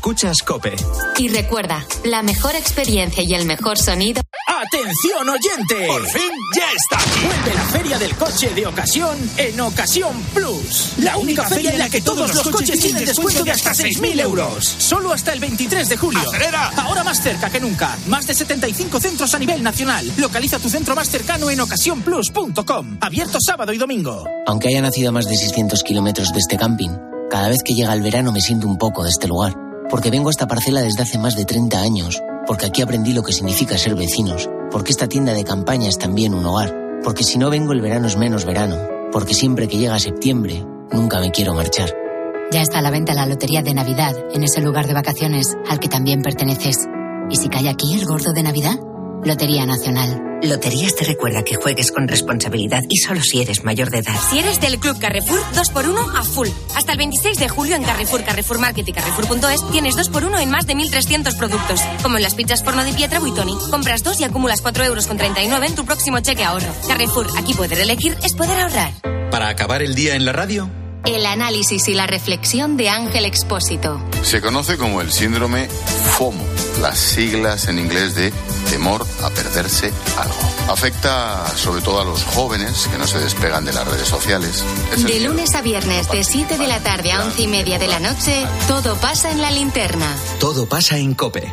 Escuchas Cope. Y recuerda, la mejor experiencia y el mejor sonido. ¡Atención oyente! ¡Por fin ya está! Vuelve la feria del coche de ocasión en Ocasión Plus. La única feria en la que todos los coches tienen descuento de hasta 6.000 euros. Solo hasta el 23 de julio. ¡Acelera! Ahora más cerca que nunca. Más de 75 centros a nivel nacional. Localiza tu centro más cercano en ocasiónplus.com. Abierto sábado y domingo. Aunque haya nacido a más de 600 kilómetros de este camping, cada vez que llega el verano me siento un poco de este lugar. Porque vengo a esta parcela desde hace más de 30 años. Porque aquí aprendí lo que significa ser vecinos. Porque esta tienda de campaña es también un hogar. Porque si no vengo el verano es menos verano. Porque siempre que llega septiembre, nunca me quiero marchar. Ya está a la venta la lotería de Navidad en ese lugar de vacaciones al que también perteneces. ¿Y si cae aquí el gordo de Navidad? Lotería Nacional. Loterías te recuerda que juegues con responsabilidad y solo si eres mayor de edad. Si eres del Club Carrefour, 2x1 a full. Hasta el 26 de julio en Carrefour, Carrefour Market y Carrefour.es tienes 2x1 en más de 1.300 productos. Como en las pizzas forno de Pietra Buitoni. Compras dos y acumulas 4 euros con 39 en tu próximo cheque ahorro. Carrefour, aquí poder elegir es poder ahorrar. Para acabar el día en la radio, El análisis y la reflexión de Ángel Expósito. Se conoce como el síndrome FOMO, las siglas en inglés de temor a perderse algo. Afecta sobre todo a los jóvenes que no se despegan de las redes sociales. Es De lunes a viernes, de 7 de la tarde a 11 y media de la noche, todo pasa en la linterna. todo pasa en Cope.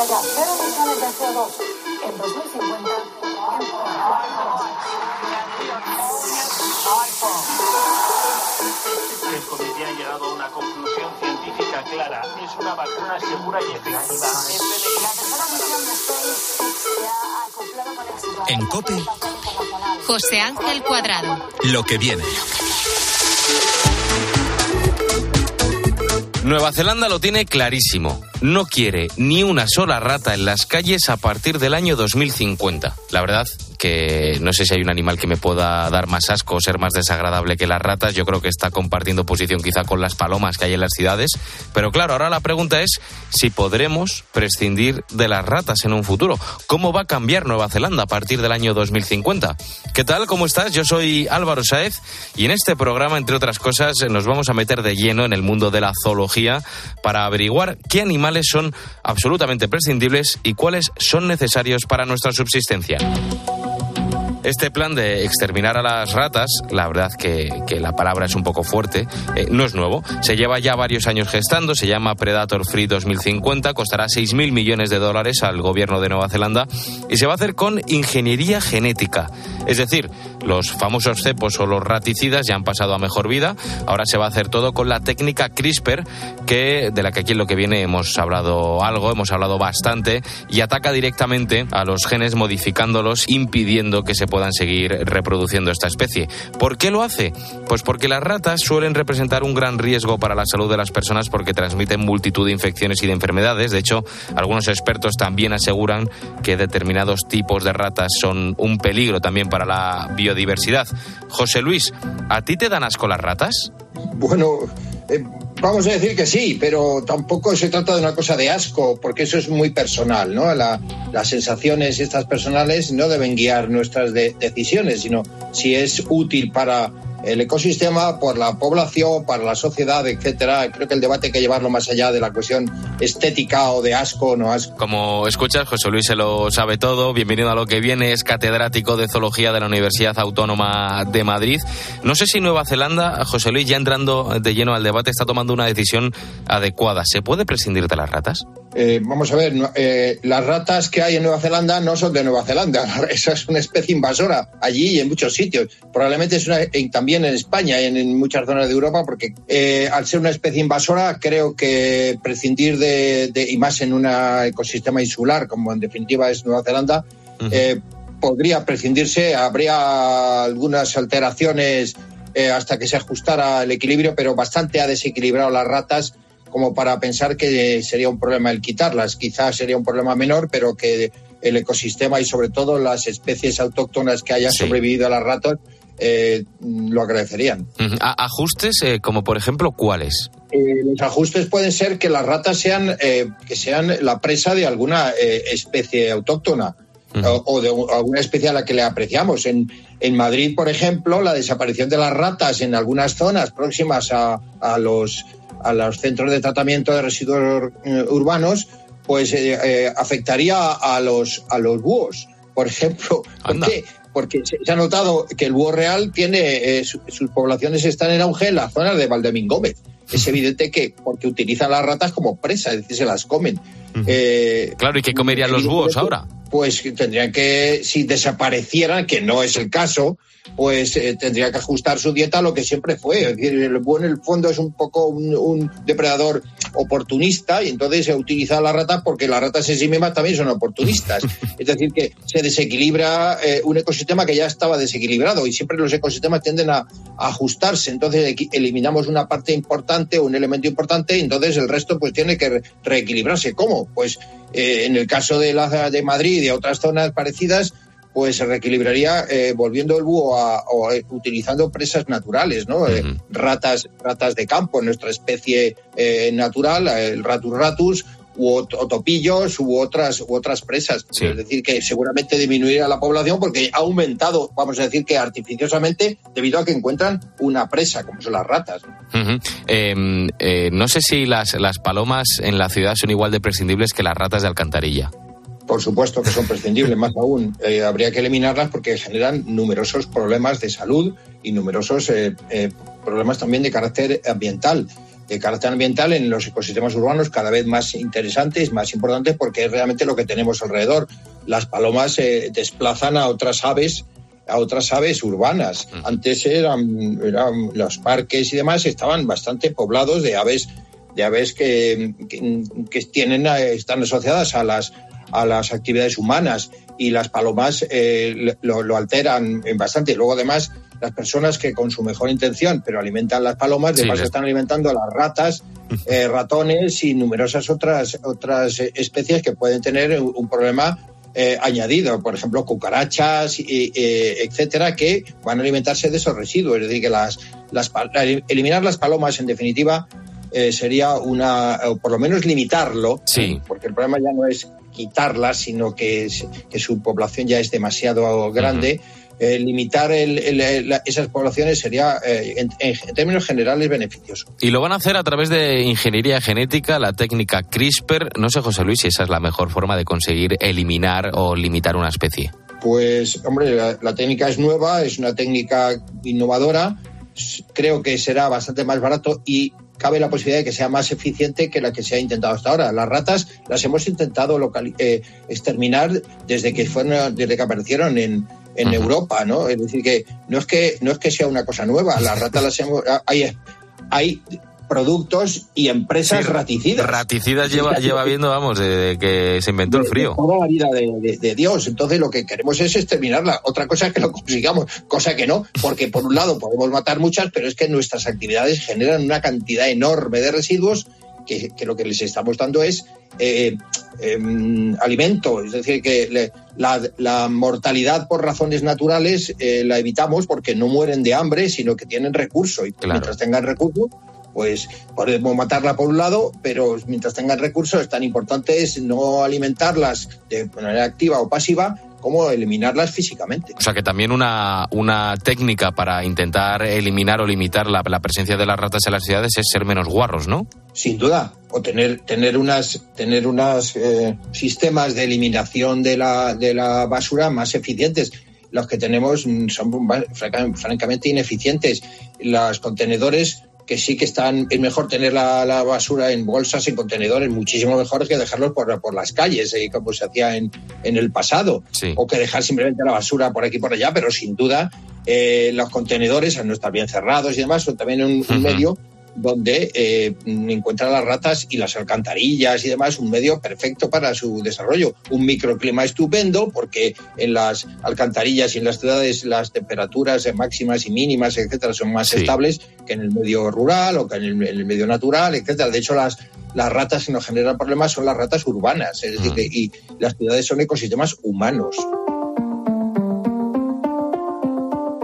haya cero emisiones de CO2 en 2050 El comité ha llegado a una conclusión científica clara. Es una vacuna segura y efectiva. En Cope, José Ángel Cuadrado. lo que viene. Nueva Zelanda lo tiene clarísimo. No quiere ni una sola rata en las calles a partir del año 2050. La verdad no sé si hay un animal que me pueda dar más asco o ser más desagradable que las ratas. Yo creo que está compartiendo posición quizá con las palomas que hay en las ciudades. Pero claro, ahora la pregunta es si podremos prescindir de las ratas en un futuro. ¿Cómo va a cambiar Nueva Zelanda a partir del año 2050? ¿Qué tal? ¿Cómo estás? Yo soy Álvaro Saez y en este programa, entre otras cosas, nos vamos a meter de lleno en el mundo de la zoología para averiguar qué animales son absolutamente prescindibles y cuáles son necesarios para nuestra subsistencia. Este plan de exterminar a las ratas, la verdad que, que la palabra es un poco fuerte, eh, no es nuevo. Se lleva ya varios años gestando, se llama Predator Free 2050, costará 6.000 millones de dólares al gobierno de Nueva Zelanda y se va a hacer con ingeniería genética. Es decir, los famosos cepos o los raticidas ya han pasado a mejor vida, ahora se va a hacer todo con la técnica CRISPR, que, de la que aquí en lo que viene hemos hablado algo, hemos hablado bastante, y ataca directamente a los genes modificándolos, impidiendo que se puedan seguir reproduciendo esta especie. ¿Por qué lo hace? Pues porque las ratas suelen representar un gran riesgo para la salud de las personas porque transmiten multitud de infecciones y de enfermedades. De hecho, algunos expertos también aseguran que determinados tipos de ratas son un peligro también para la biodiversidad. José Luis, ¿a ti te dan asco las ratas? Bueno, eh, vamos a decir que sí, pero tampoco se trata de una cosa de asco, porque eso es muy personal, ¿no? La- las sensaciones estas personales no deben guiar nuestras de- decisiones, sino si es útil para el ecosistema, por la población, para la sociedad, etcétera. Creo que el debate hay que llevarlo más allá de la cuestión estética o de asco no asco. Como escuchas, José Luis se lo sabe todo. Bienvenido a lo que viene. Es catedrático de zoología de la Universidad Autónoma de Madrid. No sé si Nueva Zelanda, José Luis, ya entrando de lleno al debate, está tomando una decisión adecuada. ¿Se puede prescindir de las ratas? Eh, vamos a ver, eh, las ratas que hay en Nueva Zelanda no son de Nueva Zelanda. Esa es una especie invasora allí y en muchos sitios. Probablemente es una, también en España y en, muchas zonas de Europa, porque eh, al ser una especie invasora, creo que prescindir de, y más en un ecosistema insular, como en definitiva es Nueva Zelanda, podría prescindirse. Habría algunas alteraciones hasta que se ajustara el equilibrio, pero bastante ha desequilibrado las ratas como para pensar que sería un problema el quitarlas. Quizás sería un problema menor, pero que el ecosistema y sobre todo las especies autóctonas que hayan sobrevivido a las ratas eh, lo agradecerían. ¿Ajustes eh, como por ejemplo cuáles? Eh, los ajustes pueden ser que las ratas sean, que sean la presa de alguna especie autóctona. O, de alguna especie a la que le apreciamos. En, en Madrid, por ejemplo, la desaparición de las ratas en algunas zonas próximas a, a los a los centros de tratamiento de residuos eh, urbanos, pues eh, eh, afectaría a los, a los búhos. Por ejemplo, ¿por qué? Porque se, ha notado que el búho real tiene, sus poblaciones están en auge en la zona de Valdemín Gómez. Es evidente que porque utilizan las ratas como presa, es decir, se las comen. claro, ¿y qué comerían los búhos ahora? Pues tendrían que, si desaparecieran, que no es el caso, pues eh, tendría que ajustar su dieta a lo que siempre fue. Es decir, el búho en el fondo es un poco un, depredador oportunista y entonces se utiliza la rata porque las ratas en sí mismas también son oportunistas. Es decir, que se desequilibra eh, un ecosistema que ya estaba desequilibrado y siempre los ecosistemas tienden a, ajustarse. Entonces eliminamos una parte importante, un elemento importante y entonces el resto pues tiene que reequilibrarse. ¿Cómo? Pues eh, en el caso de, la, de Madrid y otras zonas parecidas, pues se reequilibraría eh, volviendo el búho a, o eh, utilizando presas naturales, ¿no? Ratas, ratas de campo, nuestra especie natural, el ratus ratus, u o topillos u otras u otras presas. Es decir, que seguramente disminuiría la población porque ha aumentado, vamos a decir que artificiosamente, debido a que encuentran una presa, como son las ratas. Em, no sé si las, las palomas en la ciudad son igual de prescindibles que las ratas de alcantarilla. Por supuesto que son prescindibles, más aún. Eh, habría que eliminarlas porque generan numerosos problemas de salud y numerosos eh, eh, problemas también de carácter ambiental. De carácter ambiental en los ecosistemas urbanos cada vez más interesantes, más importantes, porque es realmente lo que tenemos alrededor. Las palomas desplazan a otras aves a otras aves urbanas. Antes eran, eran, los parques y demás estaban bastante poblados de aves de aves que, que tienen están asociadas a las a las actividades humanas y las palomas eh, lo, alteran bastante. Luego, además, las personas que con su mejor intención, pero alimentan las palomas, además están alimentando a las ratas, eh, ratones y numerosas otras, otras especies que pueden tener un problema eh, añadido, por ejemplo, cucarachas, y, etcétera, que van a alimentarse de esos residuos. Es decir, que las, las, eliminar las palomas, en definitiva, sería una, o por lo menos limitarlo, porque el problema ya no es quitarlas, sino que, que su población ya es demasiado grande. Eh, limitar esas poblaciones sería, eh, en, términos generales, beneficioso. Y lo van a hacer a través de ingeniería genética, la técnica CRISPR. No sé, José Luis, si esa es la mejor forma de conseguir eliminar o limitar una especie. Pues, hombre, la técnica es nueva, es una técnica innovadora. Creo que será bastante más barato y cabe la posibilidad de que sea más eficiente que la que se ha intentado hasta ahora. Las ratas las hemos intentado eh, exterminar desde que fueron, desde que aparecieron en, en Europa, ¿no? Es decir que no es que no es que sea una cosa nueva. Las ratas las hemos hay hay productos y empresas raticidas. Raticidas lleva, lleva viendo, vamos, desde que se inventó el frío. toda la vida de, Dios. Entonces lo que queremos es exterminarla. Otra cosa es que lo consigamos, cosa que no, porque por un lado podemos matar muchas, pero es que nuestras actividades generan una cantidad enorme de residuos que, lo que les estamos dando es eh, em, alimento. Es decir, que la, mortalidad por razones naturales eh, la evitamos porque no mueren de hambre, sino que tienen recurso. Y mientras tengan recurso, pues podemos matarla por un lado, pero mientras tengan recursos, tan importante es no alimentarlas de manera activa o pasiva, cómo eliminarlas físicamente. O sea que también una, una técnica para intentar eliminar o limitar la, la presencia de las ratas en las ciudades es ser menos guarros, ¿no? Sin duda, o tener tener unas tener unas eh, sistemas de eliminación de la de la basura más eficientes los que tenemos son franca- francamente ineficientes los contenedores que sí que están es mejor tener la, la basura en bolsas en contenedores muchísimo mejor que dejarlos por, por las calles eh, como se hacía en, en el pasado. O que dejar simplemente la basura por aquí y por allá pero sin duda eh, los contenedores al no estar bien cerrados y demás son también un, un medio donde eh, encuentran las ratas y las alcantarillas y demás un medio perfecto para su desarrollo. Un microclima estupendo porque en las alcantarillas y en las ciudades las temperaturas máximas y mínimas, etcétera, son más estables que en el medio rural o que en el, en el medio natural, etcétera. De hecho, las, las ratas que nos generan problemas son las ratas urbanas, es decir, que- y las ciudades son ecosistemas humanos.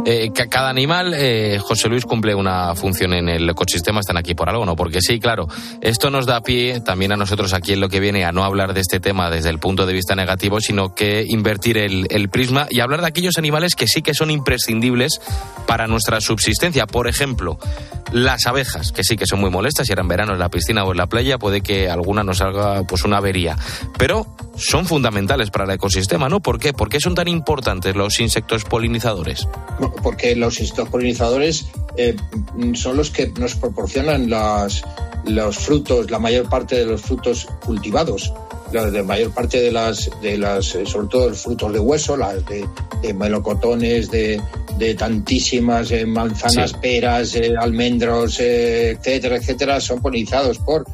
Eh, ca- cada animal, eh, José Luis, cumple una función en el ecosistema, están aquí por algo, ¿no? Porque sí, claro, esto nos da pie también a nosotros aquí en lo que viene a no hablar de este tema desde el punto de vista negativo, sino que invertir el, el prisma y hablar de aquellos animales que sí que son imprescindibles para nuestra subsistencia. Por ejemplo, las abejas, que sí que son muy molestas, si era en verano en la piscina o en la playa, puede que alguna nos salga pues una avería. Pero son fundamentales para el ecosistema, ¿no? ¿Por qué? ¿Por qué son tan importantes los insectos polinizadores? Porque los insectos polinizadores eh, son los que nos proporcionan las, los frutos, la mayor parte de los frutos cultivados, la de mayor parte de las, de las eh, sobre todo los frutos de hueso, las de, de melocotones, de, de tantísimas eh, manzanas, Sí. peras, eh, almendros, eh, etcétera, etcétera, son polinizados por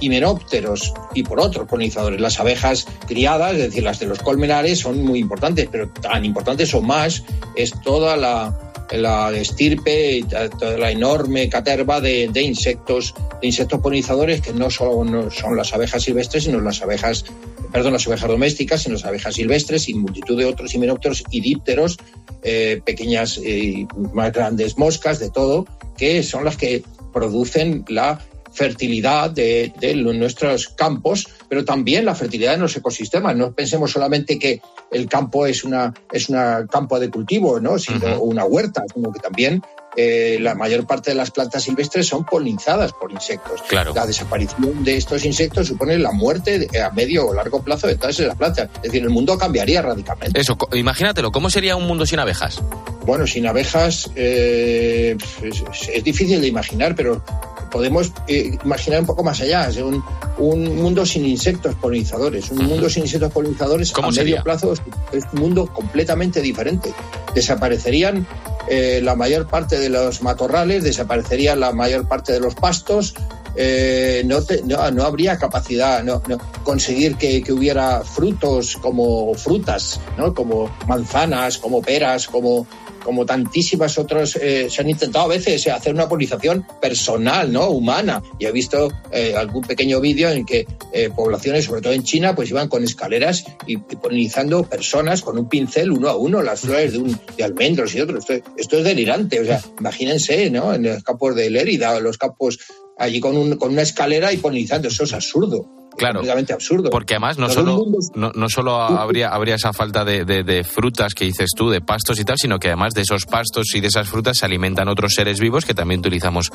himenópteros y por otros polinizadores. Las abejas criadas, es decir, las de los colmenares, son muy importantes, pero tan importantes o más es toda la, la estirpe y toda la enorme caterva de, insectos, de insectos polinizadores que no solo son las abejas silvestres, sino las abejas, perdón, las abejas domésticas, sino las abejas silvestres y multitud de otros himenópteros y dípteros, eh, pequeñas y más grandes moscas, de todo, que son las que producen la fertilidad de, nuestros campos, pero también la fertilidad de los ecosistemas. No pensemos solamente que el campo es una es una campo de cultivo, ¿no? sino o una huerta, sino que también eh, la mayor parte de las plantas silvestres son polinizadas por insectos. Claro. La desaparición de estos insectos supone la muerte a medio o largo plazo de todas esas plantas. Es decir, el mundo cambiaría radicalmente. Eso, imagínatelo, ¿cómo sería un mundo sin abejas? Bueno, sin abejas eh, es, es difícil de imaginar, pero podemos eh, imaginar un poco más allá. es un, un mundo sin insectos polinizadores. Un mundo sin insectos polinizadores ¿Cómo a sería? medio plazo es, es un mundo completamente diferente. Desaparecerían eh, la mayor parte de los matorrales, desaparecería la mayor parte de los pastos. eh, no, te- no, no habría capacidad, no, no, conseguir que, que hubiera frutos como frutas, ¿no? como manzanas, como peras, como, como tantísimas otras. eh, se han intentado a veces hacer una polinización personal, ¿no? humana. Y he visto eh, algún pequeño vídeo en que eh, poblaciones, sobre todo en China, pues iban con escaleras y, y polinizando personas con un pincel uno a uno, las flores de, un, de almendros y otros. Esto, es delirante. O sea, imagínense, ¿no? En los campos de Lérida, o los campos allí con, un, con una escalera y polinizando. Eso es absurdo. Claro. Completamente absurdo. Porque además no solo, no, no solo habría, habría esa falta de, de- de frutas que dices tú, de pastos y tal, sino que además de esos pastos y de esas frutas se alimentan otros seres vivos que también utilizamos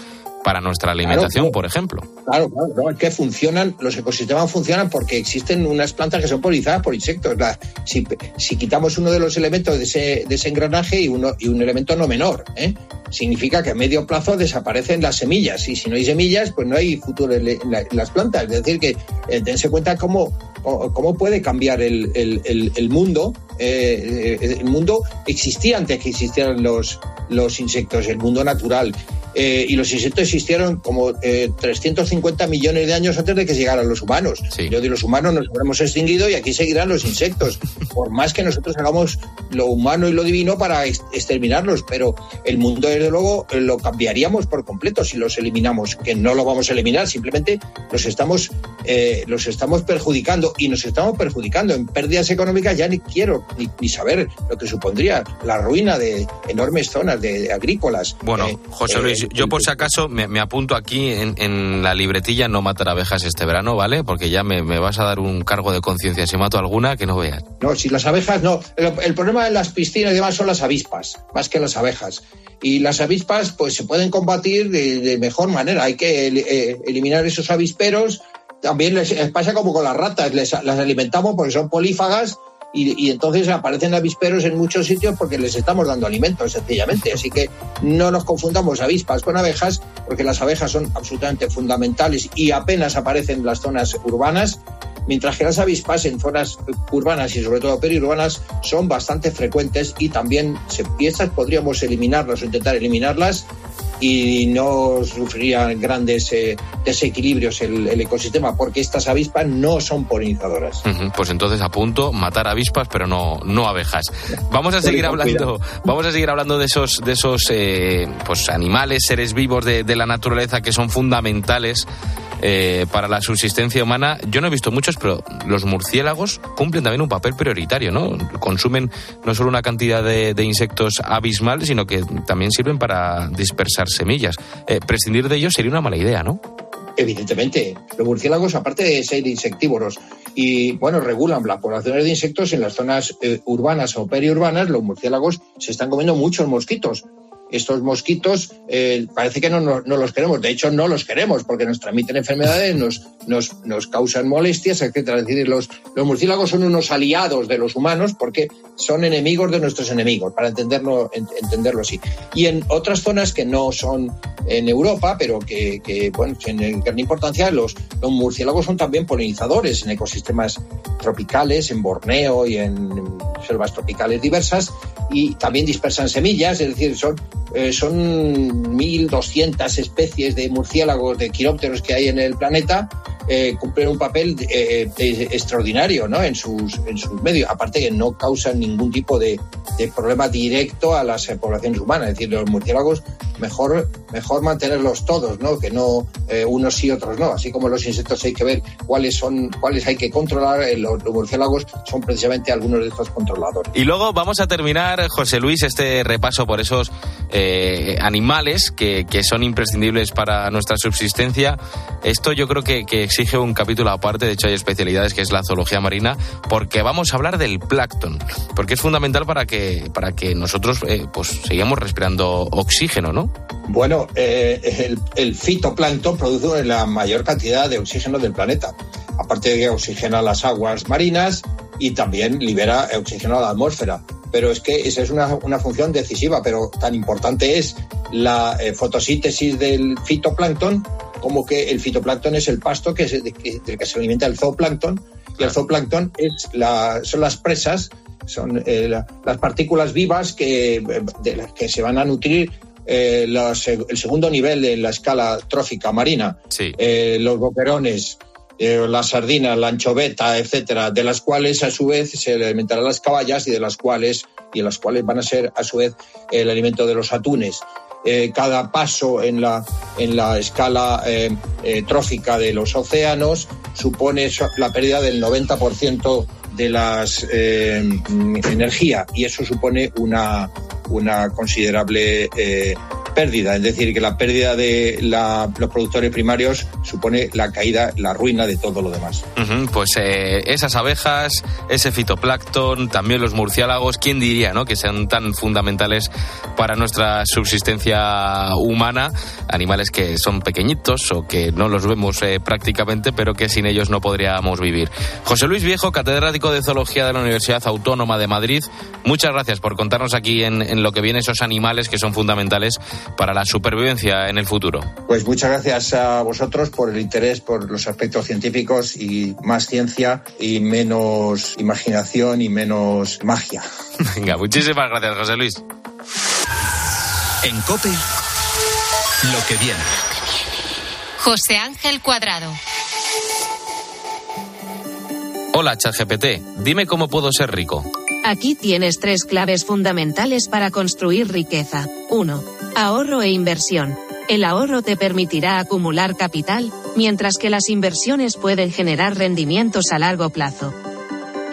para nuestra alimentación, claro. por ejemplo. Claro, claro, no, es que funcionan, los ecosistemas funcionan porque existen unas plantas que son polinizadas por insectos. La- si, si quitamos uno de los elementos de ese, de ese engranaje y, uno, y un elemento no menor, ¿eh? significa que a medio plazo desaparecen las semillas. Y si no hay semillas, pues no hay futuro en, en la- en las plantas. Es decir, que eh, dense cuenta cómo, cómo cómo puede cambiar el, el- el- el mundo. Eh, eh, el mundo existía antes que existieran los, los insectos, el mundo natural. Eh, y los insectos existieron como eh, 350 millones de años antes de que llegaran los humanos. Yo de los humanos nos habremos extinguido y aquí seguirán los insectos. Por más que nosotros hagamos lo humano y lo divino para ex- exterminarlos, pero el mundo desde luego lo cambiaríamos por completo si los eliminamos, que no lo vamos a eliminar, simplemente los estamos, eh, los estamos perjudicando y nos estamos perjudicando en pérdidas económicas. Ya ni quiero ni, ni saber lo que supondría la ruina de enormes zonas de, de agrícolas. Bueno, Eh, José eh, Luis, yo por si acaso me, me apunto aquí en, en, la libretilla no matar abejas este verano, ¿vale? Porque ya me, me vas a dar un cargo de conciencia si mato alguna que no veas. No, si las abejas no. El, el, problema de las piscinas y demás son las avispas, más que las abejas. Y las avispas pues se pueden combatir de, de mejor manera. Hay que eh, eliminar esos avisperos. También les, les, pasa como con las ratas, les, las alimentamos porque son polífagas y, entonces aparecen avisperos en muchos sitios porque les estamos dando alimentos, sencillamente. Así que no nos confundamos avispas con abejas, porque las abejas son absolutamente fundamentales y apenas aparecen en las zonas urbanas, mientras que las avispas en zonas urbanas y sobre todo periurbanas son bastante frecuentes y también se, estas podríamos eliminarlas o intentar eliminarlas y no sufrirían grandes eh, desequilibrios el, el, ecosistema, porque estas avispas no son polinizadoras. Uh -huh, pues entonces a punto matar avispas, pero no, no abejas. Vamos a seguir hablando, vamos a seguir hablando de esos, de esos eh, pues animales, seres vivos de, de la naturaleza que son fundamentales eh, para la subsistencia humana. Yo no he visto muchos, pero los murciélagos cumplen también un papel prioritario, ¿no? Consumen no solo una cantidad de, insectos abismal, sino que también sirven para dispersar semillas. Eh, prescindir de ellos sería una mala idea, ¿no? Evidentemente, los murciélagos, aparte de ser insectívoros y, bueno, regulan las poblaciones de insectos en las zonas eh, urbanas o periurbanas, los murciélagos se están comiendo muchos mosquitos estos mosquitos eh, parece que no, no, no, los queremos. De hecho, no los queremos porque nos transmiten enfermedades, nos, nos, nos causan molestias, etcétera. Es decir, los, los, murciélagos son unos aliados de los humanos porque son enemigos de nuestros enemigos, para entenderlo, entenderlo así. Y en otras zonas que no son en Europa, pero que, que bueno, tienen gran importancia, los, los murciélagos son también polinizadores en ecosistemas tropicales, en Borneo y en selvas tropicales diversas, y también dispersan semillas, es decir, son eh, son 1.200 especies de murciélagos, de quirópteros que hay en el planeta, eh, cumplen un papel eh, extraordinario ¿no? en, sus, en sus medios. Aparte que no causan ningún tipo de, de problema directo a las poblaciones humanas. Es decir, los murciélagos mejor, mejor mantenerlos todos, ¿no? que no eh, unos sí otros no. Así como los insectos hay que ver cuáles son, cuáles hay que controlar, los, los murciélagos son precisamente algunos de estos controladores. Y luego vamos a terminar, José Luis, este repaso por esos eh, animales que, que, son imprescindibles para nuestra subsistencia. Esto yo creo que, que, exige un capítulo aparte, de hecho hay especialidades que es la zoología marina, porque vamos a hablar del plancton, porque es fundamental para que, para que nosotros eh, pues sigamos respirando oxígeno, ¿no? Bueno, eh, el, el, fitoplancton produce la mayor cantidad de oxígeno del planeta. Aparte de que oxigena las aguas marinas y también libera oxígeno a la atmósfera. Pero es que esa es una, una, función decisiva, pero tan importante es la eh, fotosíntesis del fitoplancton como que el fitoplancton es el pasto que se, que, del que se alimenta el zooplancton. Y el zooplancton es la, son las presas, son eh, la, las partículas vivas que, de las que se van a nutrir eh, los, el segundo nivel de la escala trófica marina, sí. eh, los boquerones, eh, la sardina, la anchoveta, etcétera, de las cuales a su vez se alimentarán las caballas y de las cuales y las cuales van a ser a su vez el alimento de los atunes. Eh, cada paso en la, en la escala eh, trófica de los océanos supone la pérdida del 90% de las eh, energía y eso supone una, una considerable eh, pérdida, es decir, que la pérdida de la, los productores primarios supone la caída, la ruina de todo lo demás. Uh -huh, pues eh, esas abejas, ese fitoplancton, también los murciélagos, ¿quién diría no? que sean tan fundamentales para nuestra subsistencia humana? Animales que son pequeñitos o que no los vemos eh, prácticamente, pero que sin ellos no podríamos vivir. José Luis Viejo, catedrático de Zoología de la Universidad Autónoma de Madrid, muchas gracias por contarnos aquí en, en lo que viene esos animales que son fundamentales para la supervivencia en el futuro. Pues muchas gracias a vosotros por el interés por los aspectos científicos y más ciencia y menos imaginación y menos magia. Venga, muchísimas gracias, José Luis. En COPE, lo que viene. José Ángel Cuadrado. Hola, ChatGPT. Dime cómo puedo ser rico. Aquí tienes tres claves fundamentales para construir riqueza. 1. Ahorro e inversión. El ahorro te permitirá acumular capital, mientras que las inversiones pueden generar rendimientos a largo plazo.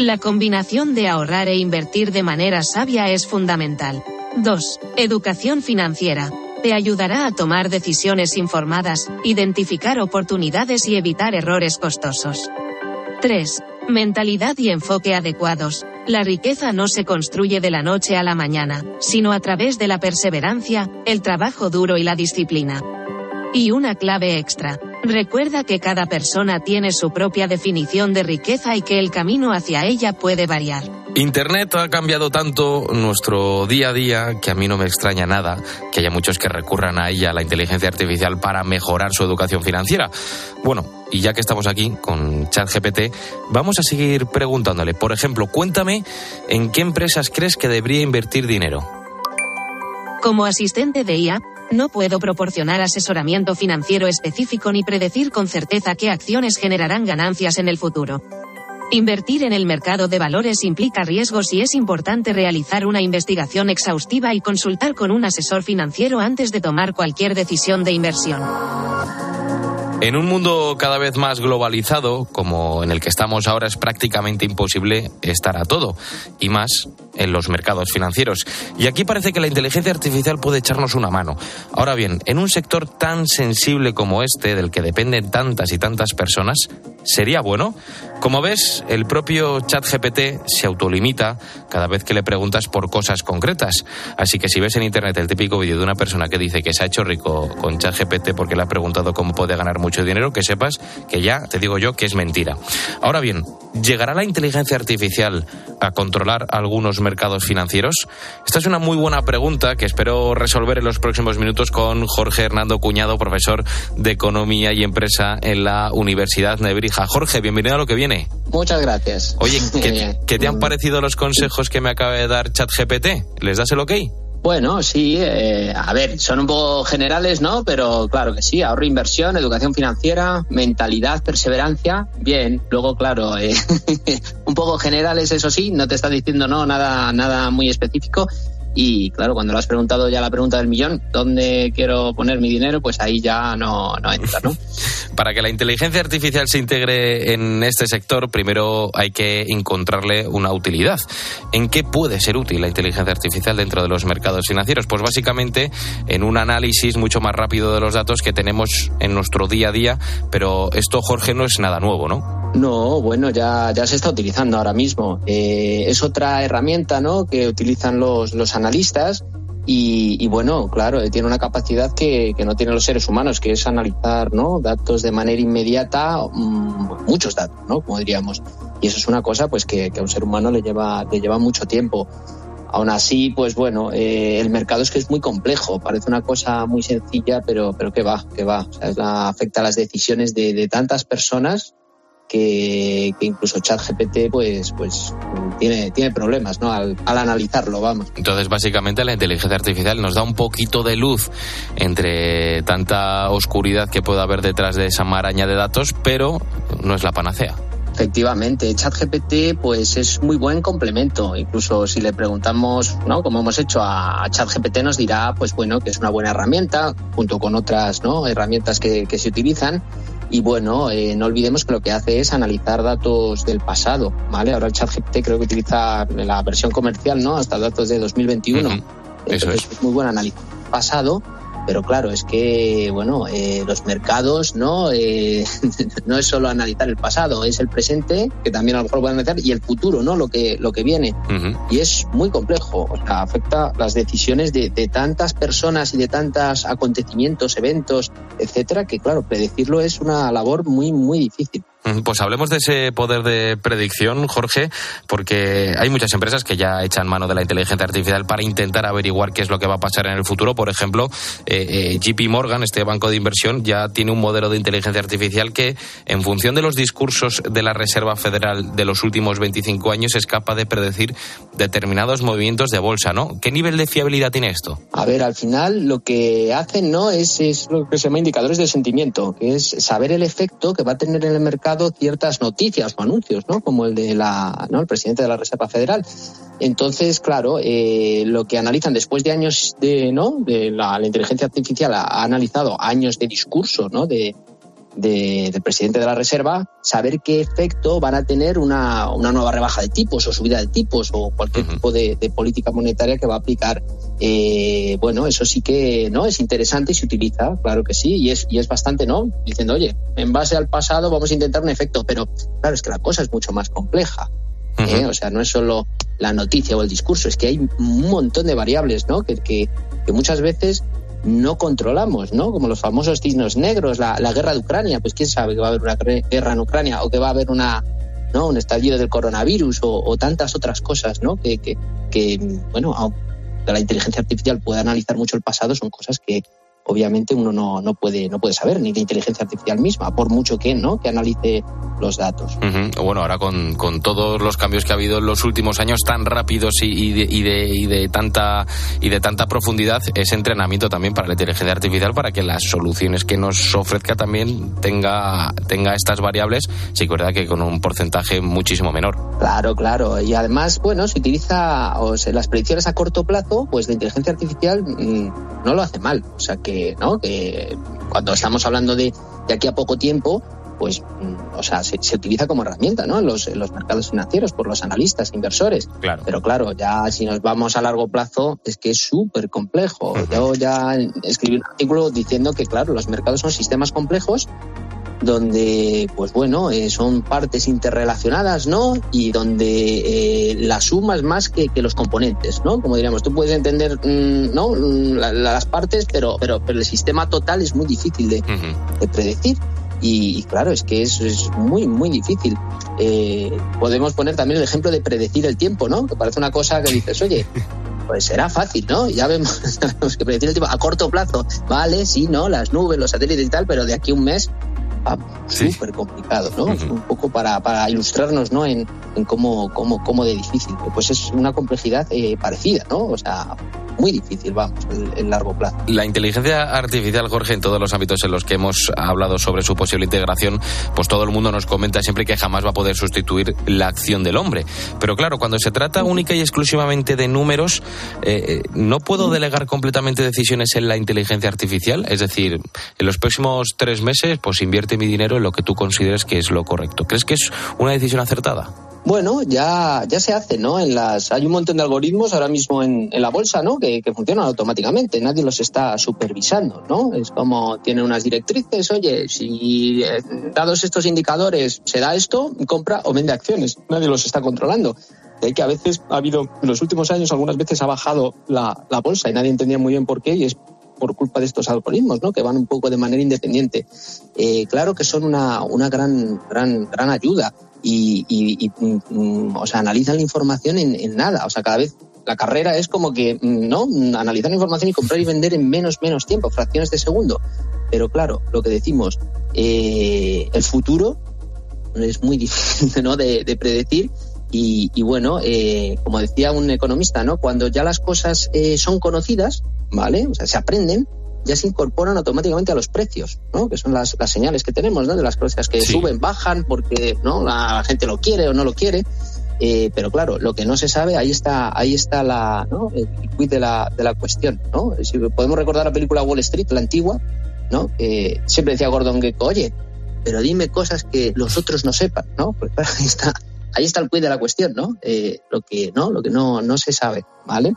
La combinación de ahorrar e invertir de manera sabia es fundamental. 2. Educación financiera. te ayudará a tomar decisiones informadas, identificar oportunidades y evitar errores costosos. 3. Mentalidad y enfoque adecuados. La riqueza no se construye de la noche a la mañana, sino a través de la perseverancia, el trabajo duro y la disciplina. Y una clave extra. Recuerda que cada persona tiene su propia definición de riqueza y que el camino hacia ella puede variar. Internet ha cambiado tanto nuestro día a día que a mí no me extraña nada que haya muchos que recurran a ella, a la inteligencia artificial, para mejorar su educación financiera. Bueno, y ya que estamos aquí con ChatGPT, vamos a seguir preguntándole. Por ejemplo, cuéntame en qué empresas crees que debería invertir dinero. Como asistente de IA, no puedo proporcionar asesoramiento financiero específico ni predecir con certeza qué acciones generarán ganancias en el futuro. Invertir en el mercado de valores implica riesgos y es importante realizar una investigación exhaustiva y consultar con un asesor financiero antes de tomar cualquier decisión de inversión. En un mundo cada vez más globalizado, como en el que estamos ahora, es prácticamente imposible estar a todo, y más en los mercados financieros. Y aquí parece que la inteligencia artificial puede echarnos una mano. Ahora bien, en un sector tan sensible como este, del que dependen tantas y tantas personas, ¿sería bueno? Como ves, el propio ChatGPT se autolimita cada vez que le preguntas por cosas concretas. Así que si ves en internet el típico vídeo de una persona que dice que se ha hecho rico con ChatGPT porque le ha preguntado cómo puede ganar mucho dinero, que sepas que ya te digo yo que es mentira. Ahora bien, ¿llegará la inteligencia artificial a controlar algunos mercados financieros? Esta es una muy buena pregunta que espero resolver en los próximos minutos con Jorge Hernando Cuñado, profesor de Economía y Empresa en la Universidad Nebrija. Jorge, bienvenido a lo que viene. Muchas gracias. Oye, ¿qué, te han parecido los consejos que me acaba de dar ChatGPT? ¿Les das el ok? Bueno, sí, eh, a ver, son un poco generales, ¿no? Pero claro que sí, ahorro, inversión, educación financiera, mentalidad, perseverancia, bien. Luego, claro, eh, un poco generales, eso sí, no te está diciendo no nada, nada muy específico. Y claro, cuando lo has preguntado ya la pregunta del millón, ¿dónde quiero poner mi dinero? Pues ahí ya no, no entra, ¿no? Para que la inteligencia artificial se integre en este sector, primero hay que encontrarle una utilidad. ¿En qué puede ser útil la inteligencia artificial dentro de los mercados financieros? Pues básicamente en un análisis mucho más rápido de los datos que tenemos en nuestro día a día, pero esto, Jorge, no es nada nuevo, ¿no? No, bueno, ya, ya se está utilizando ahora mismo. Eh, es otra herramienta ¿no? que utilizan los, los analistas y, bueno, claro, tiene una capacidad que, que, no tienen los seres humanos, que es analizar ¿no? datos de manera inmediata, mm, muchos datos, ¿no? como diríamos. Y eso es una cosa pues que, que a un ser humano le lleva, le lleva mucho tiempo. Aún así, pues bueno, eh, el mercado es que es muy complejo. Parece una cosa muy sencilla, pero, pero que va, que va. Afecta a las decisiones de, de tantas personas que, incluso ChatGPT pues, pues tiene, tiene problemas ¿no? Al, analizarlo, vamos. Entonces, básicamente, la inteligencia artificial nos da un poquito de luz entre tanta oscuridad que pueda haber detrás de esa maraña de datos, pero no es la panacea. Efectivamente, ChatGPT pues es muy buen complemento. Incluso si le preguntamos, ¿no? Como hemos hecho a, ChatGPT nos dirá, pues bueno, que es una buena herramienta junto con otras, ¿no? Herramientas que, que se utilizan y bueno, eh, no olvidemos que lo que hace es analizar datos del pasado, ¿vale? Ahora el ChatGPT creo que utiliza la versión comercial, ¿no? Hasta datos de 2021. Eso es. es muy buen análisis pasado pero claro, es que, bueno, eh, los mercados no, eh, no es solo analizar el pasado, es el presente, que también a lo mejor lo pueden analizar, y el futuro, ¿no? Lo que, lo que viene. Y es muy complejo, o sea, afecta las decisiones de, de tantas personas y de tantos acontecimientos, eventos, etcétera, que claro, predecirlo es una labor muy, muy difícil. Pues hablemos de ese poder de predicción, Jorge, porque hay muchas empresas que ya echan mano de la inteligencia artificial para intentar averiguar qué es lo que va a pasar en el futuro. Por ejemplo, eh, eh, JP Morgan, este banco de inversión, ya tiene un modelo de inteligencia artificial que, en función de los discursos de la Reserva Federal de los últimos 25 años, es capaz de predecir determinados movimientos de bolsa, ¿no? ¿Qué nivel de fiabilidad tiene esto? A ver, al final lo que hacen, ¿no? Es, es lo que se llama indicadores de sentimiento, que es saber el efecto que va a tener en el mercado ciertas noticias o anuncios, ¿no? Como el de la, ¿no? El presidente de la Reserva Federal. Entonces, claro, eh, lo que analizan después de años de, ¿no? De la, inteligencia artificial ha, analizado años de discurso, ¿no? De, del presidente de la Reserva, saber qué efecto van a tener una, una nueva rebaja de tipos o subida de tipos o cualquier tipo de, política monetaria que va a aplicar. Eh, bueno, eso sí que no es interesante y se utiliza, claro que sí, y es, y es bastante, ¿no? Diciendo, oye, en base al pasado vamos a intentar un efecto, pero claro, es que la cosa es mucho más compleja. ¿eh? O sea, no es solo la noticia o el discurso, es que hay un montón de variables, ¿no? Que, que, que muchas veces no controlamos, ¿no? Como los famosos cisnos negros, la, guerra de Ucrania, pues quién sabe que va a haber una guerra en Ucrania o que va a haber una, ¿no? un estallido del coronavirus o, tantas otras cosas, ¿no? Que, que, que bueno, la inteligencia artificial puede analizar mucho el pasado, son cosas que, obviamente uno no, no, puede, no puede saber, ni de inteligencia artificial misma, por mucho que, ¿no? que analice los datos. Bueno, ahora con, con, todos los cambios que ha habido en los últimos años tan rápidos y, de, y, de, y, de, tanta, y de tanta profundidad, ese entrenamiento también para la inteligencia artificial para que las soluciones que nos ofrezca también tenga, tenga estas variables, sí que verdad que con un porcentaje muchísimo menor. Claro, claro. Y además, bueno, se utiliza o sea, las predicciones a corto plazo, pues la inteligencia artificial mm, no lo hace mal. O sea que que, ¿no? que cuando estamos hablando de, de aquí a poco tiempo, pues, mm, o sea, se, utiliza como herramienta, ¿no? En los, los, mercados financieros por los analistas, inversores. Claro. Pero claro, ya si nos vamos a largo plazo, es que es súper complejo. Yo ya escribí un artículo diciendo que, claro, los mercados son sistemas complejos donde, pues bueno, eh, son partes interrelacionadas, ¿no? Y donde eh, la suma es más que, que, los componentes, ¿no? Como diríamos, tú puedes entender, mm, ¿no? Mm, las partes, pero, pero, pero el sistema total es muy difícil de, de predecir. Y, claro, es que eso es muy, muy difícil. Eh, podemos poner también el ejemplo de predecir el tiempo, ¿no? Que parece una cosa que dices, oye, pues será fácil, ¿no? Ya vemos, que predecir el tiempo a corto plazo, vale, sí, ¿no? Las nubes, los satélites y tal, pero de aquí a un mes súper complicado, ¿no? Un poco para, para ilustrarnos, ¿no? En, en cómo, cómo, cómo de difícil. Pues es una complejidad eh, parecida, ¿no? O sea, muy difícil, vamos, en largo plazo. La inteligencia artificial, Jorge, en todos los ámbitos en los que hemos hablado sobre su posible integración, pues todo el mundo nos comenta siempre que jamás va a poder sustituir la acción del hombre. Pero claro, cuando se trata única y exclusivamente de números, eh, eh, ¿no puedo delegar completamente decisiones en la inteligencia artificial? Es decir, en los próximos tres meses, pues invierte mi dinero en lo que tú consideres que es lo correcto. ¿Crees que es una decisión acertada? Bueno, ya, ya se hace, ¿no? En las, hay un montón de algoritmos ahora mismo en, en la bolsa, ¿no? Que, que, funcionan automáticamente, nadie los está supervisando, ¿no? Es como tiene unas directrices, oye, si eh, dados estos indicadores se da esto, compra o vende acciones, nadie los está controlando. De que a veces ha habido, en los últimos años, algunas veces ha bajado la, la bolsa y nadie entendía muy bien por qué y es por culpa de estos algoritmos, ¿no? Que van un poco de manera independiente. Eh, claro que son una, una gran, gran, gran ayuda y, mm, o sea, analizan la información en, nada. O sea, cada vez la carrera es como que, mm, ¿no? Analizar la información y comprar y vender en menos, menos tiempo, fracciones de segundo. Pero claro, lo que decimos, eh, el futuro es muy difícil, ¿no? De, predecir. Y, bueno, eh, como decía un economista, ¿no? Cuando ya las cosas eh, son conocidas, ¿vale? O sea, se aprenden, ya se incorporan automáticamente a los precios, ¿no? que son las, las señales que tenemos ¿no? de las cosas que suben, bajan, porque ¿no? la gente lo quiere o no lo quiere. Eh, pero claro, lo que no se sabe, ahí está, ahí está la, ¿no? el quid de la, de la cuestión. ¿no? Si podemos recordar la película Wall Street, la antigua, ¿no? que siempre decía Gordon Gekko, oye, pero dime cosas que los otros no sepan, ¿no? Pues claro, ahí está, ahí está el quid de la cuestión, ¿no? Eh, lo que no, lo que no, no se sabe, ¿vale?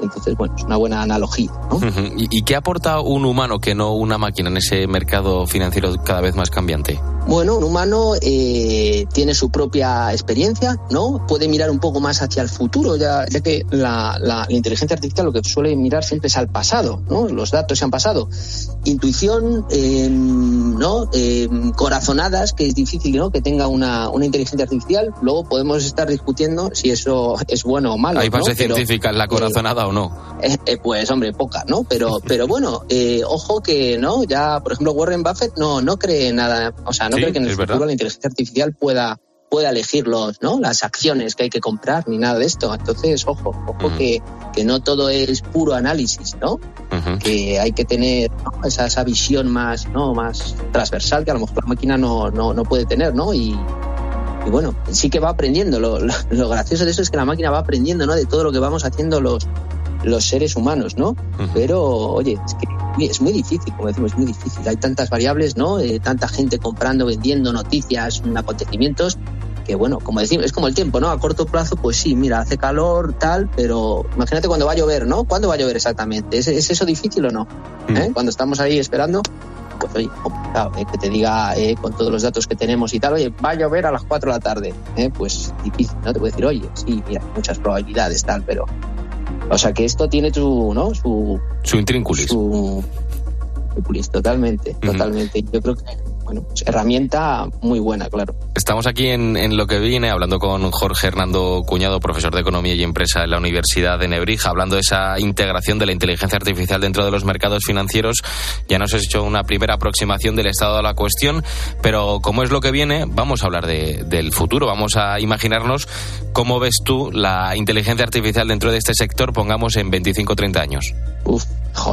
Entonces, bueno, es una buena analogía. ¿no? ¿Y, qué aporta un humano que no una máquina en ese mercado financiero cada vez más cambiante? Bueno, un humano eh, tiene su propia experiencia, ¿no? Puede mirar un poco más hacia el futuro, ya, ya que la, la, inteligencia artificial lo que suele mirar siempre es al pasado, ¿no? Los datos se han pasado. Intuición, eh, ¿no? Eh, corazonadas, que es difícil, ¿no? Que tenga una, una inteligencia artificial. Luego podemos estar discutiendo si eso es bueno o malo. ¿Hay base científica en la corazonada o no? pues, hombre, poca, ¿no? Pero, pero bueno, ojo que, ¿no? Ya, por ejemplo, Warren Buffett no, no cree nada, o sea, no creo que en el futuro la inteligencia artificial pueda pueda elegir los, ¿no? las acciones que hay que comprar ni nada de esto. Entonces, ojo, ojo mm. que, que, no todo es puro análisis, ¿no? Que hay que tener esa, esa, visión más, ¿no? más transversal que a lo mejor la máquina no, no, no puede tener, ¿no? Y, y, bueno, sí que va aprendiendo. Lo, lo, gracioso de eso es que la máquina va aprendiendo, ¿no? De todo lo que vamos haciendo los, los seres humanos, ¿no? Pero, oye, es que es muy difícil, como decimos, es muy difícil. Hay tantas variables, ¿no? Eh, tanta gente comprando, vendiendo noticias, acontecimientos, que bueno, como decimos, es como el tiempo, ¿no? A corto plazo, pues sí, mira, hace calor, tal, pero imagínate cuando va a llover, ¿no? ¿Cuándo va a llover exactamente? ¿Es, eso difícil o no? Mm. ¿Eh? Cuando estamos ahí esperando, pues oye, complicado, ¿eh? que te diga eh, con todos los datos que tenemos y tal, oye, va a llover a las 4 de la tarde, ¿eh? pues difícil, ¿no? Te puedo decir, oye, sí, mira, muchas probabilidades, tal, pero... O sea que esto tiene su, ¿no? Su... Su intrínculis. Su... Totalmente, totalmente. Yo creo que bueno, pues herramienta muy buena, claro. Estamos aquí en, lo que viene hablando con Jorge Hernando Cuñado, profesor de Economía y Empresa en la Universidad de Nebrija, hablando de esa integración de la inteligencia artificial dentro de los mercados financieros. Ya nos has hecho una primera aproximación del estado de la cuestión, pero como es lo que viene, vamos a hablar del futuro. Vamos a imaginarnos cómo ves tú la inteligencia artificial dentro de este sector, pongamos en 25 o 30 años. Uf,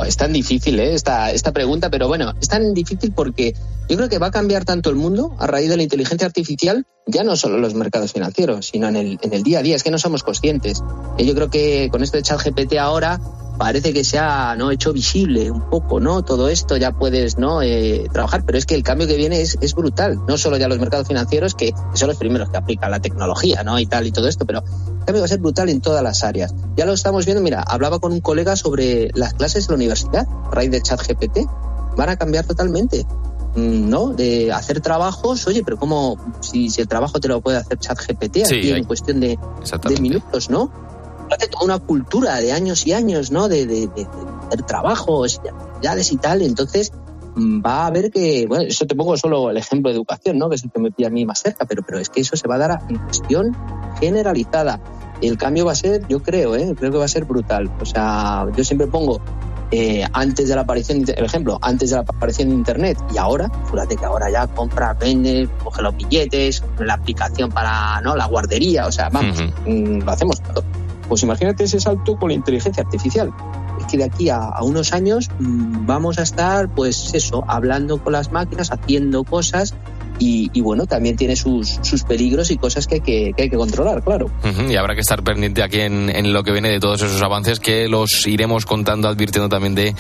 es tan difícil ¿eh? esta, esta pregunta, pero bueno, es tan difícil porque yo creo que va a cambiar tanto el mundo a raíz de la inteligencia artificial, ya no solo los mercados financieros, sino en el, en día a día. Es que no somos conscientes. Yo creo que con esto de ChatGPT ahora parece que se ha ¿no? hecho visible un poco, ¿no? Todo esto ya puedes no eh, trabajar, pero es que el cambio que viene es, es, brutal. No solo ya los mercados financieros, que son los primeros que aplican la tecnología, ¿no? Y tal y todo esto, pero el cambio va a ser brutal en todas las áreas. Ya lo estamos viendo, mira, hablaba con un colega sobre las clases de la universidad, a raíz de ChatGPT, van a cambiar totalmente. Mm, ¿no? De hacer trabajos, oye, pero ¿cómo? Si, si el trabajo te lo puede hacer ChatGPT aquí en cuestión de, de minutos, ¿no? toda una cultura de años y años, ¿no? De, de, de, hacer trabajos, actividades y tal. Entonces, mm, va a haber que, bueno, eso te pongo solo el ejemplo de educación, ¿no? Que es el que me pide a mí más cerca, pero, pero es que eso se va a dar en cuestión generalizada. El cambio va a ser, yo creo, ¿eh? creo que va a ser brutal. O sea, yo siempre pongo eh, antes de la aparición, el ejemplo, antes de la aparición de Internet y ahora, fíjate que ahora ya compra, vende, coge los billetes, la aplicación para ¿no? la guardería, o sea, vamos, mm, lo hacemos todo. Pues imagínate ese salto con la inteligencia artificial. Es que de aquí a, unos años mm, vamos a estar, pues eso, hablando con las máquinas, haciendo cosas y, bueno, también tiene sus, sus peligros y cosas que hay que, hay que controlar, claro. y habrá que estar pendiente aquí en, lo que viene de todos esos avances que los iremos contando, advirtiendo también de,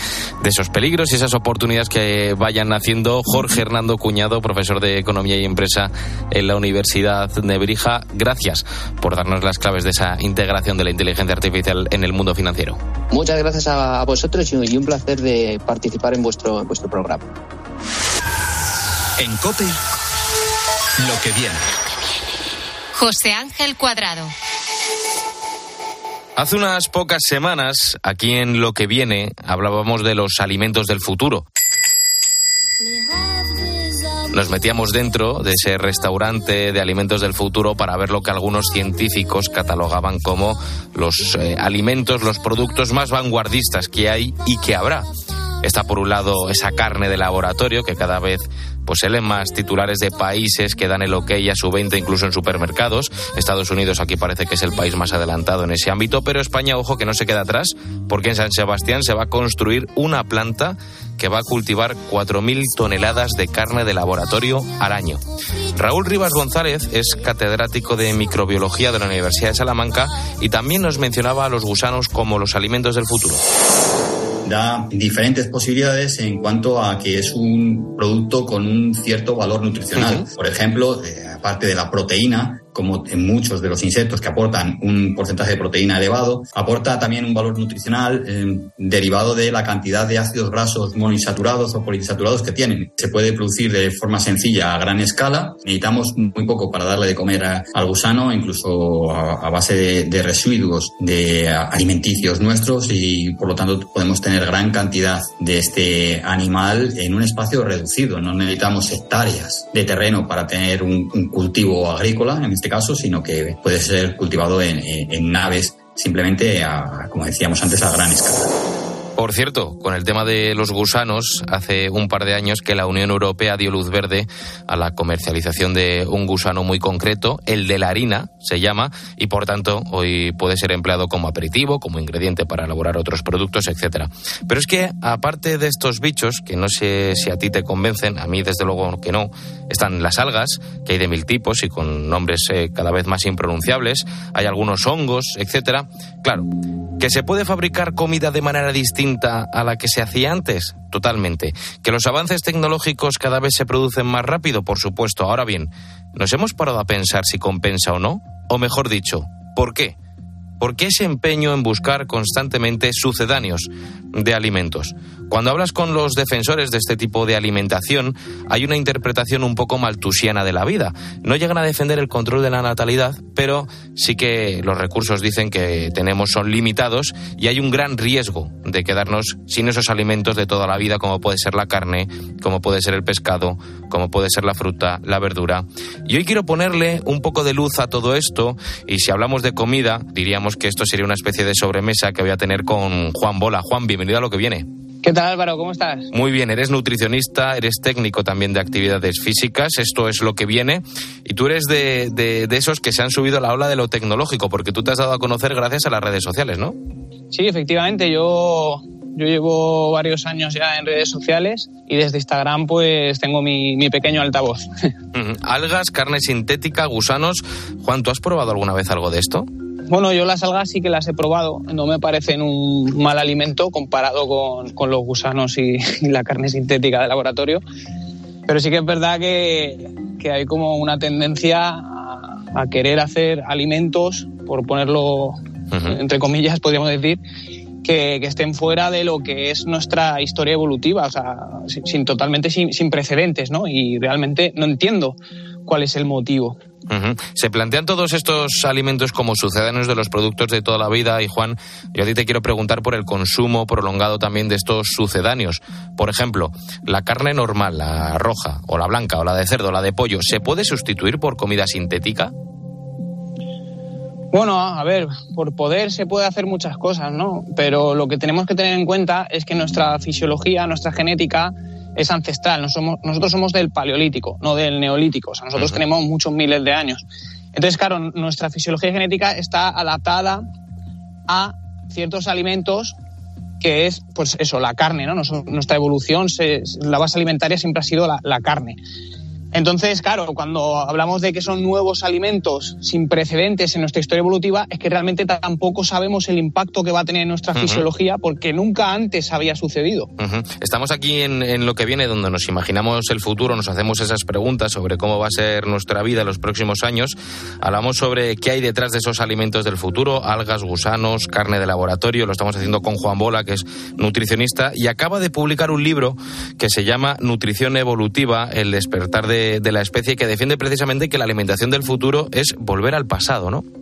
de esos peligros y esas oportunidades que vayan naciendo. Jorge Hernando Cuñado, profesor de Economía y Empresa en la Universidad de Brija, gracias por darnos las claves de esa integración de la inteligencia artificial en el mundo financiero. Muchas gracias a, vosotros y un placer de participar en vuestro, en vuestro programa. En COPE lo que viene. José Ángel Cuadrado. Hace unas pocas semanas, aquí en Lo que viene, hablábamos de los alimentos del futuro. Nos metíamos dentro de ese restaurante de alimentos del futuro para ver lo que algunos científicos catalogaban como los eh, alimentos, los productos más vanguardistas que hay y que habrá. Está por un lado esa carne de laboratorio que cada vez pues leen más titulares de países que dan el ok a su venta incluso en supermercados. Estados Unidos aquí parece que es el país más adelantado en ese ámbito, pero España, ojo, que no se queda atrás, porque en San Sebastián se va a construir una planta que va a cultivar 4.000 toneladas de carne de laboratorio al año. Raúl Rivas González es catedrático de microbiología de la Universidad de Salamanca y también nos mencionaba a los gusanos como los alimentos del futuro da diferentes posibilidades en cuanto a que es un producto con un cierto valor nutricional. Por ejemplo, eh, aparte de la proteína, como en muchos de los insectos que aportan un porcentaje de proteína elevado, aporta también un valor nutricional eh, derivado de la cantidad de ácidos grasos monoinsaturados o poliinsaturados que tienen. Se puede producir de forma sencilla a gran escala. Necesitamos muy poco para darle de comer al gusano, incluso a, base de, residuos de alimenticios nuestros y por lo tanto podemos tener gran cantidad de este animal en un espacio reducido. No necesitamos hectáreas de terreno para tener un, cultivo agrícola, en este caso, sino que puede ser cultivado en, en naves simplemente, a, como decíamos antes, a gran escala. Por cierto, con el tema de los gusanos, hace un par de años que la Unión Europea dio luz verde a la comercialización de un gusano muy concreto, el de la harina, se llama, y por tanto hoy puede ser empleado como aperitivo, como ingrediente para elaborar otros productos, etcétera. Pero es que aparte de estos bichos, que no sé si a ti te convencen, a mí desde luego que no, están las algas, que hay de mil tipos y con nombres eh, cada vez más impronunciables, hay algunos hongos, etcétera. Claro, que se puede fabricar comida de manera distinta a la que se hacía antes? totalmente. Que los avances tecnológicos cada vez se producen más rápido, por supuesto. Ahora bien, ¿nos hemos parado a pensar si compensa o no? O mejor dicho, ¿por qué? ¿Por qué ese empeño en buscar constantemente sucedáneos de alimentos? Cuando hablas con los defensores de este tipo de alimentación, hay una interpretación un poco maltusiana de la vida. No llegan a defender el control de la natalidad, pero sí que los recursos dicen que tenemos son limitados y hay un gran riesgo de quedarnos sin esos alimentos de toda la vida, como puede ser la carne, como puede ser el pescado, como puede ser la fruta, la verdura. Y hoy quiero ponerle un poco de luz a todo esto y si hablamos de comida, diríamos que esto sería una especie de sobremesa que voy a tener con Juan Bola. Juan, bienvenido a lo que viene. ¿Qué tal Álvaro? ¿Cómo estás? Muy bien, eres nutricionista, eres técnico también de actividades físicas, esto es lo que viene, y tú eres de, de, de, esos que se han subido a la ola de lo tecnológico, porque tú te has dado a conocer gracias a las redes sociales, ¿no? Sí, efectivamente, yo, yo llevo varios años ya en redes sociales y desde Instagram pues tengo mi, mi pequeño altavoz. Algas, carne sintética, gusanos. Juan, ¿tú has probado alguna vez algo de esto? Bueno, yo las algas sí que las he probado. No me parecen un mal alimento comparado con, con los gusanos y, y, la carne sintética de laboratorio. Pero sí que es verdad que, que hay como una tendencia a, a, querer hacer alimentos, por ponerlo uh -huh. entre comillas, podríamos decir, que, que, estén fuera de lo que es nuestra historia evolutiva, o sea, sin, sin totalmente sin, sin precedentes, ¿no? Y realmente no entiendo cuál es el motivo. Se plantean todos estos alimentos como sucedáneos de los productos de toda la vida y Juan, yo a ti te quiero preguntar por el consumo prolongado también de estos sucedáneos. Por ejemplo, la carne normal, la roja o la blanca o la de cerdo, la de pollo, ¿se puede sustituir por comida sintética? Bueno, a ver, por poder se puede hacer muchas cosas, ¿no? Pero lo que tenemos que tener en cuenta es que nuestra fisiología, nuestra genética es ancestral. Nosotros somos, nosotros somos del paleolítico, no del neolítico. O sea, nosotros uh -huh. tenemos muchos miles de años. Entonces, claro, nuestra fisiología genética está adaptada a ciertos alimentos que es, pues eso, la carne, ¿no? Nuestra evolución, se, la base alimentaria siempre ha sido la, la carne. Entonces, claro, cuando hablamos de que son nuevos alimentos sin precedentes en nuestra historia evolutiva, es que realmente tampoco sabemos el impacto que va a tener en nuestra uh -huh. fisiología porque nunca antes había sucedido. Uh -huh. Estamos aquí en, en, lo que viene, donde nos imaginamos el futuro, nos hacemos esas preguntas sobre cómo va a ser nuestra vida en los próximos años. Hablamos sobre qué hay detrás de esos alimentos del futuro, algas, gusanos, carne de laboratorio. Lo estamos haciendo con Juan Bola, que es nutricionista, y acaba de publicar un libro que se llama Nutrición Evolutiva, el despertar de de, la especie que defiende precisamente que la alimentación del futuro es volver al pasado, ¿no?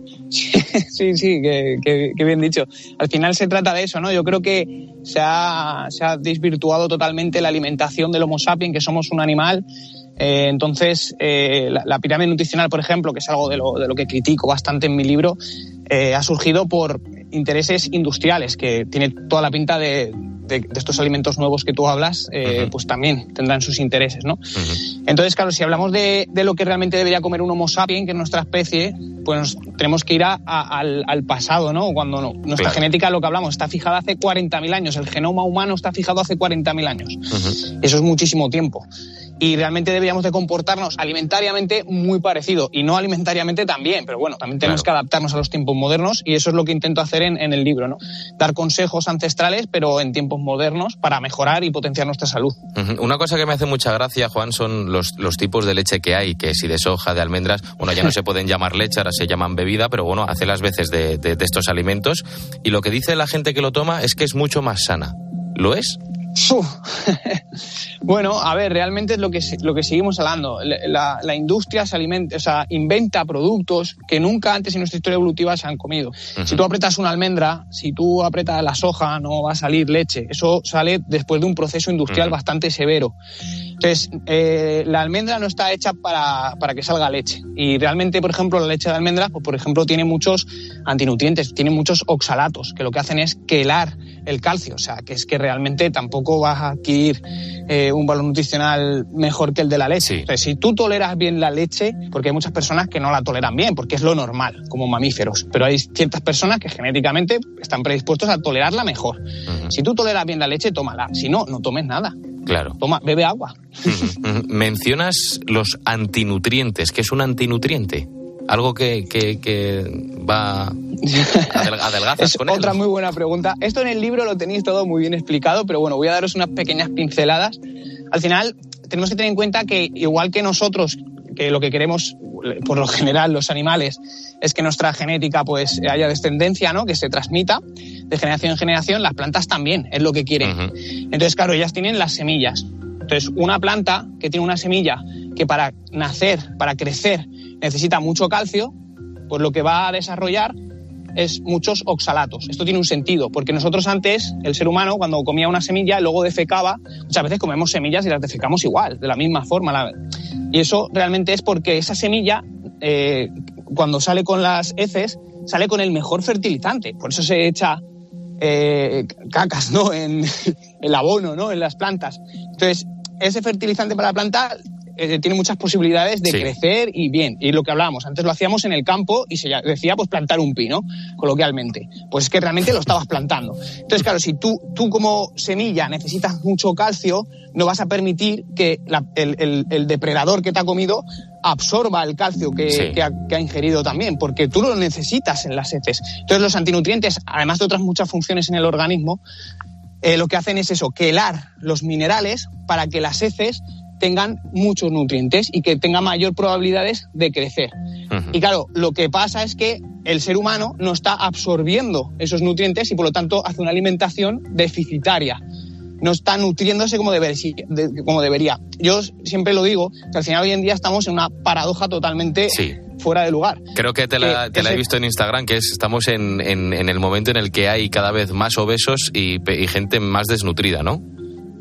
Sí, sí, que, que, bien dicho. Al final se trata de eso, ¿no? Yo creo que se ha, se ha desvirtuado totalmente la alimentación del Homo sapiens, que somos un animal. Eh, entonces, eh, la, la, pirámide nutricional, por ejemplo, que es algo de lo, de lo que critico bastante en mi libro, eh, ha surgido por intereses industriales, que tiene toda la pinta de, de, de, estos alimentos nuevos que tú hablas, eh, uh -huh. pues también tendrán sus intereses, ¿no? Uh -huh. Entonces, claro, si hablamos de, de, lo que realmente debería comer un Homo sapiens, que es nuestra especie, pues tenemos que ir a, a, al, al, pasado, ¿no? Cuando no, nuestra claro. genética, lo que hablamos, está fijada hace 40.000 años, el genoma humano está fijado hace 40.000 años. Uh -huh. Eso es muchísimo tiempo y realmente deberíamos de comportarnos alimentariamente muy parecido y no alimentariamente también, pero bueno, también tenemos claro. que adaptarnos a los tiempos modernos y eso es lo que intento hacer en, en, el libro, ¿no? Dar consejos ancestrales, pero en tiempos modernos para mejorar y potenciar nuestra salud. Uh -huh. Una cosa que me hace mucha gracia, Juan, son los, los tipos de leche que hay, que si de soja, de almendras, bueno, ya no se pueden llamar leche, ahora se llaman bebida, pero bueno, hace las veces de, de, de estos alimentos y lo que dice la gente que lo toma es que es mucho más sana. ¿Lo es? bueno, a ver, realmente es lo que, lo que seguimos hablando. La, la, industria se alimenta, o sea, inventa productos que nunca antes en nuestra historia evolutiva se han comido. Uh -huh. Si tú apretas una almendra, si tú apretas la soja, no va a salir leche. Eso sale después de un proceso industrial uh -huh. bastante severo. Entonces, eh, la almendra no está hecha para, para, que salga leche. Y realmente, por ejemplo, la leche de almendra, pues, por ejemplo, tiene muchos antinutrientes, tiene muchos oxalatos, que lo que hacen es quelar el calcio. O sea, que es que realmente tampoco vas a adquirir eh, un valor nutricional mejor que el de la leche. Sí. Entonces, si tú toleras bien la leche, porque hay muchas personas que no la toleran bien, porque es lo normal, como mamíferos, pero hay ciertas personas que genéticamente están predispuestos a tolerarla mejor. Uh -huh. Si tú toleras bien la leche, tómala. Si no, no tomes nada. Claro. Toma, bebe agua. Mencionas los antinutrientes. ¿Qué es un antinutriente? Algo que, que, que va adelgazas es otra muy buena pregunta. Esto en el libro lo tenéis todo muy bien explicado, pero bueno, voy a daros unas pequeñas pinceladas. Al final, tenemos que tener en cuenta que igual que nosotros, que lo que queremos, por lo general, los animales, es que nuestra genética pues haya descendencia, ¿no? Que se transmita de generación en generación, las plantas también es lo que quieren. Entonces, claro, ellas tienen las semillas. Entonces, una planta que tiene una semilla que para nacer, para crecer, necesita mucho calcio, pues lo que va a desarrollar es muchos oxalatos. Esto tiene un sentido, porque nosotros antes, el ser humano, cuando comía una semilla, luego defecaba, muchas veces comemos semillas y las defecamos igual, de la misma forma. Y eso realmente es porque esa semilla, eh, cuando sale con las heces, sale con el mejor fertilizante. Por eso se echa eh, cacas, ¿no? En el abono, ¿no? En las plantas. Entonces, ese fertilizante para la planta eh, tiene muchas posibilidades de crecer y bien. Y lo que hablábamos, antes lo hacíamos en el campo y se decía pues plantar un pino, coloquialmente. Pues es que realmente lo estabas plantando. Entonces, claro, si tú, tú como semilla necesitas mucho calcio, no vas a permitir que el, depredador que te ha comido absorba el calcio que, ha, ingerido también, porque tú lo necesitas en las heces. Entonces los antinutrientes, además de otras muchas funciones en el organismo, eh, lo que hacen es eso, quelar los minerales para que las heces tengan muchos nutrientes y que tengan mayor probabilidades de crecer. Y claro, lo que pasa es que el ser humano no está absorbiendo esos nutrientes y por lo tanto hace una alimentación deficitaria. No está nutriéndose como debería, como debería. Yo siempre lo digo, que al final hoy en día estamos en una paradoja totalmente fuera de lugar. Creo que te la, he visto en Instagram, que estamos en, el momento en el que hay cada vez más obesos y, y gente más desnutrida, ¿no?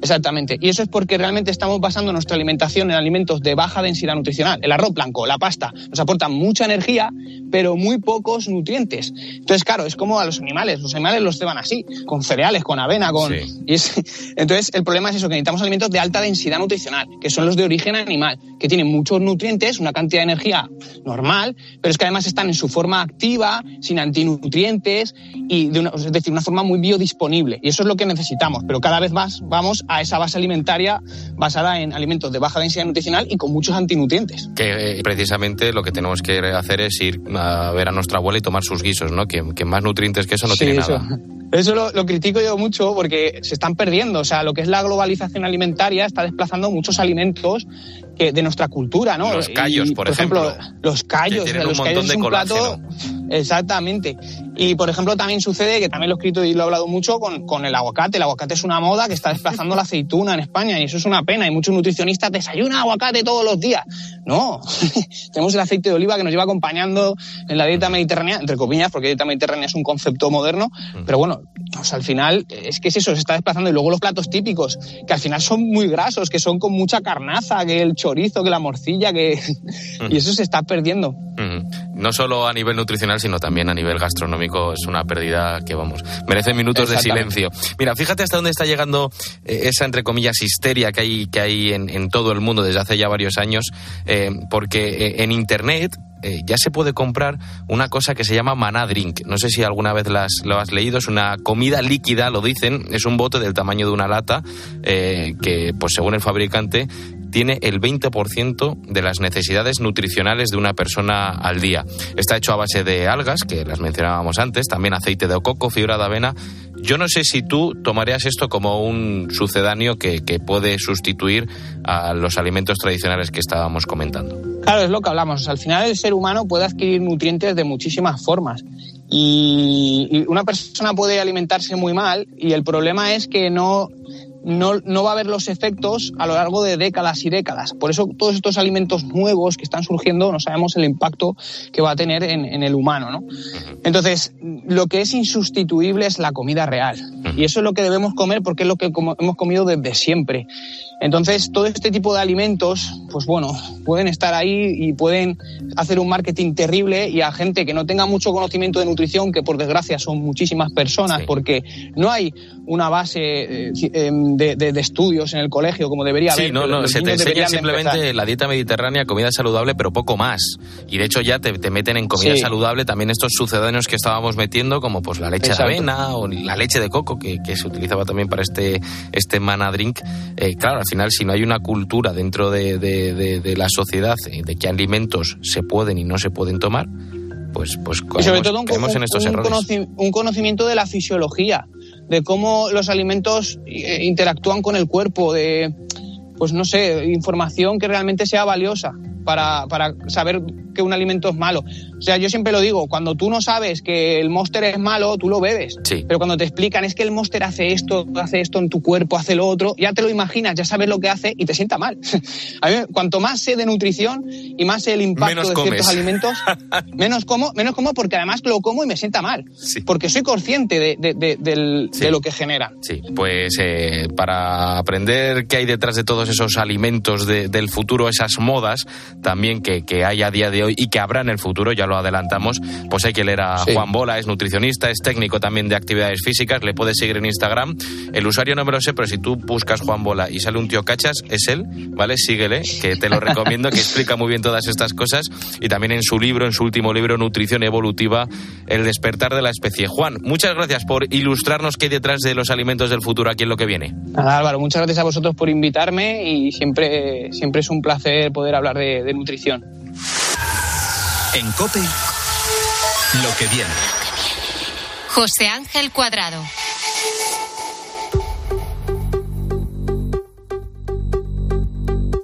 Exactamente. Y eso es porque realmente estamos basando nuestra alimentación en alimentos de baja densidad nutricional. El arroz blanco, la pasta, nos aportan mucha energía, pero muy pocos nutrientes. Entonces, claro, es como a los animales. Los animales los ceban así, con cereales, con avena, con... Y Entonces, el problema es eso, que necesitamos alimentos de alta densidad nutricional, que son los de origen animal, que tienen muchos nutrientes, una cantidad de energía normal, pero es que además están en su forma activa, sin antinutrientes, y de una, es decir, una forma muy biodisponible. Y eso es lo que necesitamos, pero cada vez más vamos a esa base alimentaria basada en alimentos de baja densidad nutricional y con muchos antinutrientes. Que eh, precisamente lo que tenemos que hacer es ir a ver a nuestra abuela y tomar sus guisos, ¿no? Que, más nutrientes que eso no tiene nada. Eso lo, critico yo mucho porque se están perdiendo. O sea, lo que es la globalización alimentaria está desplazando muchos alimentos que, de nuestra cultura, ¿no? Los callos, por, ejemplo, Los callos. los un callos es un plato. Exactamente. Y, por ejemplo, también sucede, que también lo he escrito y lo he hablado mucho, con, con el aguacate. El aguacate es una moda que está desplazando la aceituna en España y eso es una pena. Y muchos nutricionistas desayunan aguacate todos los días. No. Tenemos el aceite de oliva que nos lleva acompañando en la dieta mediterránea, entre comillas, porque dieta mediterránea es un concepto moderno. Mm. Pero bueno, pues al final es que es eso, se está desplazando. Y luego los platos típicos, que al final son muy grasos, que son con mucha carnaza, que el chorizo, que la morcilla, que... y eso se está perdiendo. No solo a nivel nutricional, sino también a nivel gastronómico es una pérdida que, vamos, merece minutos de silencio. Mira, fíjate hasta dónde está llegando eh, esa, entre comillas, histeria que hay, que hay en, todo el mundo desde hace ya varios años, eh, porque eh, en Internet eh, ya se puede comprar una cosa que se llama Maná Drink. No sé si alguna vez las, lo has leído, es una comida líquida, lo dicen, es un bote del tamaño de una lata eh, que, pues según el fabricante, tiene el 20% de las necesidades nutricionales de una persona al día. Está hecho a base de algas, que las mencionábamos antes, también aceite de coco, fibra de avena. Yo no sé si tú tomarías esto como un sucedáneo que, que puede sustituir a los alimentos tradicionales que estábamos comentando. Claro, es lo que hablamos. Al final el ser humano puede adquirir nutrientes de muchísimas formas. Y, una persona puede alimentarse muy mal y el problema es que no, no, no, va a haber los efectos a lo largo de décadas y décadas. Por eso todos estos alimentos nuevos que están surgiendo no sabemos el impacto que va a tener en, en el humano. ¿no? Entonces, lo que es insustituible es la comida real. Y eso es lo que debemos comer porque es lo que hemos comido desde siempre. Entonces, todo este tipo de alimentos, pues bueno, pueden estar ahí y pueden hacer un marketing terrible y a gente que no tenga mucho conocimiento de nutrición, que por desgracia son muchísimas personas, porque no hay una base eh, em, de, estudios en el colegio como debería haber. Sí, no, no, se te enseña simplemente la dieta mediterránea, comida saludable, pero poco más. Y de hecho ya te, meten en comida saludable también estos sucedáneos que estábamos metiendo, como pues la leche de avena o la leche de coco, que, se utilizaba también para este, este mana drink. Eh, claro, final, si no hay una cultura dentro de, la sociedad de qué alimentos se pueden y no se pueden tomar, pues, pues y sobre todo un, en estos un errores. un conocimiento de la fisiología, de cómo los alimentos eh, interactúan con el cuerpo, de, pues no sé, información que realmente sea valiosa para, para saber que un alimento es malo. O sea, yo siempre lo digo, cuando tú no sabes que el Monster es malo, tú lo bebes. Sí. Pero cuando te explican es que el Monster hace esto, hace esto en tu cuerpo, hace lo otro, ya te lo imaginas, ya sabes lo que hace y te sienta mal. A mí, cuanto más sé de nutrición y más sé el impacto Menos de comes. ciertos alimentos, menos como, menos como porque además lo como y me sienta mal. Porque soy consciente de, de- de- del- de lo que genera. Sí, pues eh, para aprender qué hay detrás de todos esos alimentos de- del futuro, esas modas también que, que hay a día de hoy y que habrá en el futuro, ya lo adelantamos, pues hay que leer a Sí. Juan Bola, es nutricionista, es técnico también de actividades físicas, le puedes seguir en Instagram. El usuario no me lo sé, pero si tú buscas Juan Bola y sale un tío cachas, es él, ¿vale? Síguele, que te lo recomiendo, que explica muy bien todas estas cosas y también en su libro, en su último libro, Nutrición Evolutiva, El despertar de la especie. Juan, muchas gracias por ilustrarnos qué hay detrás de los alimentos del futuro aquí en lo que viene. Nada, Álvaro, muchas gracias a vosotros por invitarme y siempre, siempre es un placer poder hablar de, de nutrición. En Cope, lo que viene. José Ángel Cuadrado.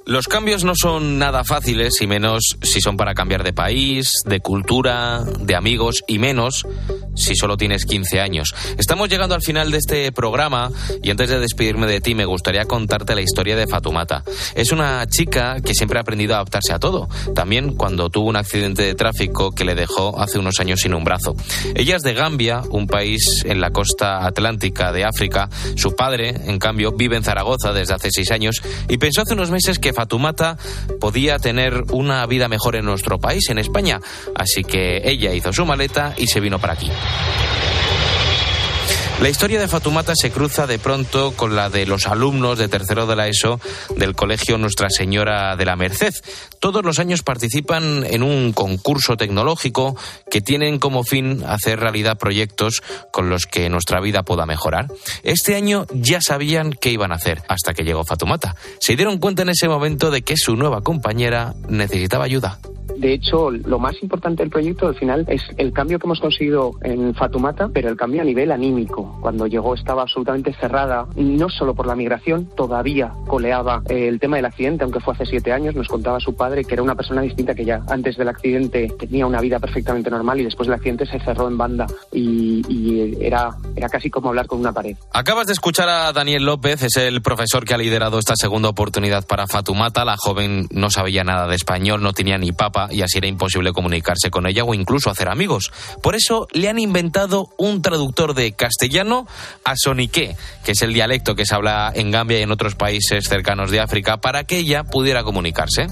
Los cambios no son nada fáciles, y menos si son para cambiar de país, de cultura, de amigos, y menos si solo tienes 15 años. Estamos llegando al final de este programa y antes de despedirme de ti me gustaría contarte la historia de Fatumata. Es una chica que siempre ha aprendido a adaptarse a todo, también cuando tuvo un accidente de tráfico que le dejó hace unos años sin un brazo. Ella es de Gambia, un país en la costa atlántica de África. Su padre, en cambio, vive en Zaragoza desde hace seis años y pensó hace unos meses que Fatumata podía tener una vida mejor en nuestro país, en España. Así que ella hizo su maleta y se vino para aquí. La historia de Fatumata se cruza de pronto con la de los alumnos de tercero de la ESO del Colegio Nuestra Señora de la Merced. Todos los años participan en un concurso tecnológico que tienen como fin hacer realidad proyectos con los que nuestra vida pueda mejorar. Este año ya sabían qué iban a hacer hasta que llegó Fatumata. Se dieron cuenta en ese momento de que su nueva compañera necesitaba ayuda. De hecho, lo más importante del proyecto al final es el cambio que hemos conseguido en Fatumata, pero el cambio a nivel anímico. Cuando llegó estaba absolutamente cerrada, no solo por la migración, todavía coleaba el tema del accidente, aunque fue hace siete años, nos contaba su padre que era una persona distinta que ya antes del accidente tenía una vida perfectamente normal y después del accidente se cerró en banda y, y era, era casi como hablar con una pared. Acabas de escuchar a Daniel López, es el profesor que ha liderado esta segunda oportunidad para Fatumata. La joven no sabía nada de español, no tenía ni papa y así era imposible comunicarse con ella o incluso hacer amigos. Por eso le han inventado un traductor de castellano a soniqué, que es el dialecto que se habla en Gambia y en otros países cercanos de África, para que ella pudiera comunicarse.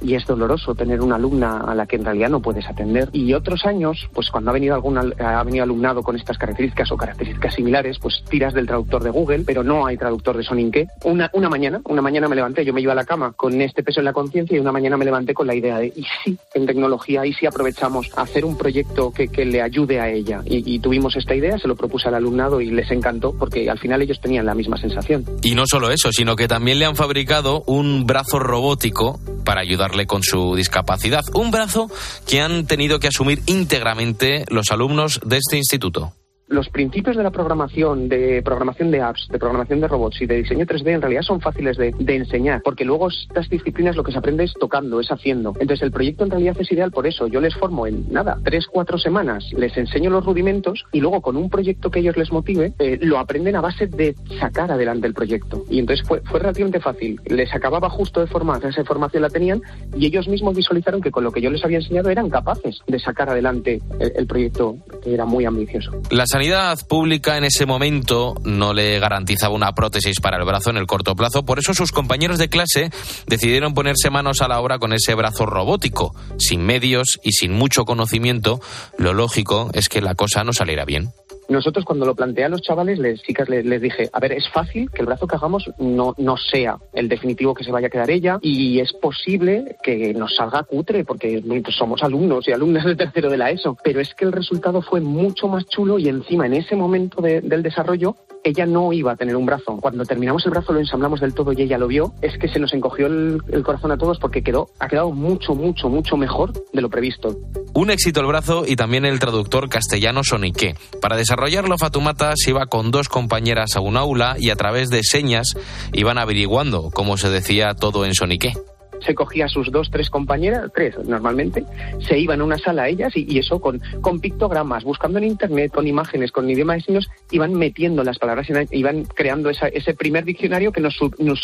Y es doloroso tener una alumna a la que en realidad no puedes atender. Y otros años, pues cuando ha venido algún al- ha venido alumnado con estas características o características similares, pues tiras del traductor de Google, pero no hay traductor de Soninke. Una, una mañana, una mañana me levanté, yo me iba a la cama con este peso en la conciencia y una mañana me levanté con la idea de, ¿y si en tecnología, y si aprovechamos hacer un proyecto que, que le ayude a ella? Y, y tuvimos esta idea, se lo propuse al alumnado y les encantó porque al final ellos tenían la misma sensación. Y no solo eso, sino que también le han fabricado un brazo robótico para ayudarle con su discapacidad. Un brazo que han tenido que asumir íntegramente los alumnos de este instituto. Los principios de la programación, de programación de apps, de programación de robots y de diseño 3D en realidad son fáciles de, enseñar, porque luego estas disciplinas lo que se aprende es tocando, es haciendo. Entonces el proyecto en realidad es ideal por eso. Yo les formo en nada, tres, cuatro semanas, les enseño los rudimentos y luego con un proyecto que ellos les motive, eh, lo aprenden a base de sacar adelante el proyecto. Y entonces fue, fue relativamente fácil. Les acababa justo de formar, esa formación la tenían y ellos mismos visualizaron que con lo que yo les había enseñado eran capaces de sacar adelante el, proyecto que era muy ambicioso. Sanidad pública en ese momento no le garantizaba una prótesis para el brazo en el corto plazo, por eso sus compañeros de clase decidieron ponerse manos a la obra con ese brazo robótico. Sin medios y sin mucho conocimiento, lo lógico es que la cosa no saliera bien. Nosotros cuando lo planteé a los chavales, les, chicas, les, les dije, a ver, es fácil que el brazo que hagamos no, no sea el definitivo que se vaya a quedar ella y es posible que nos salga cutre porque pues, somos alumnos y alumnas del tercero de la ESO, pero es que el resultado fue mucho más chulo y encima en ese momento de- del desarrollo ella no iba a tener un brazo. Cuando terminamos el brazo lo ensamblamos del todo y ella lo vio, es que se nos encogió el, el corazón a todos porque quedó, ha quedado mucho, mucho, mucho mejor de lo previsto. Un éxito el brazo y también el traductor castellano Sonique. Para desarrollarlo, Fatumata se iba con dos compañeras a un aula y a través de señas iban averiguando cómo se decía todo en Sonique se cogía a sus dos, tres compañeras, tres normalmente, se iban a una sala a ellas y, eso con, con pictogramas, buscando en internet, con imágenes, con idioma de signos, iban metiendo las palabras, iban creando ese primer diccionario que nos, nos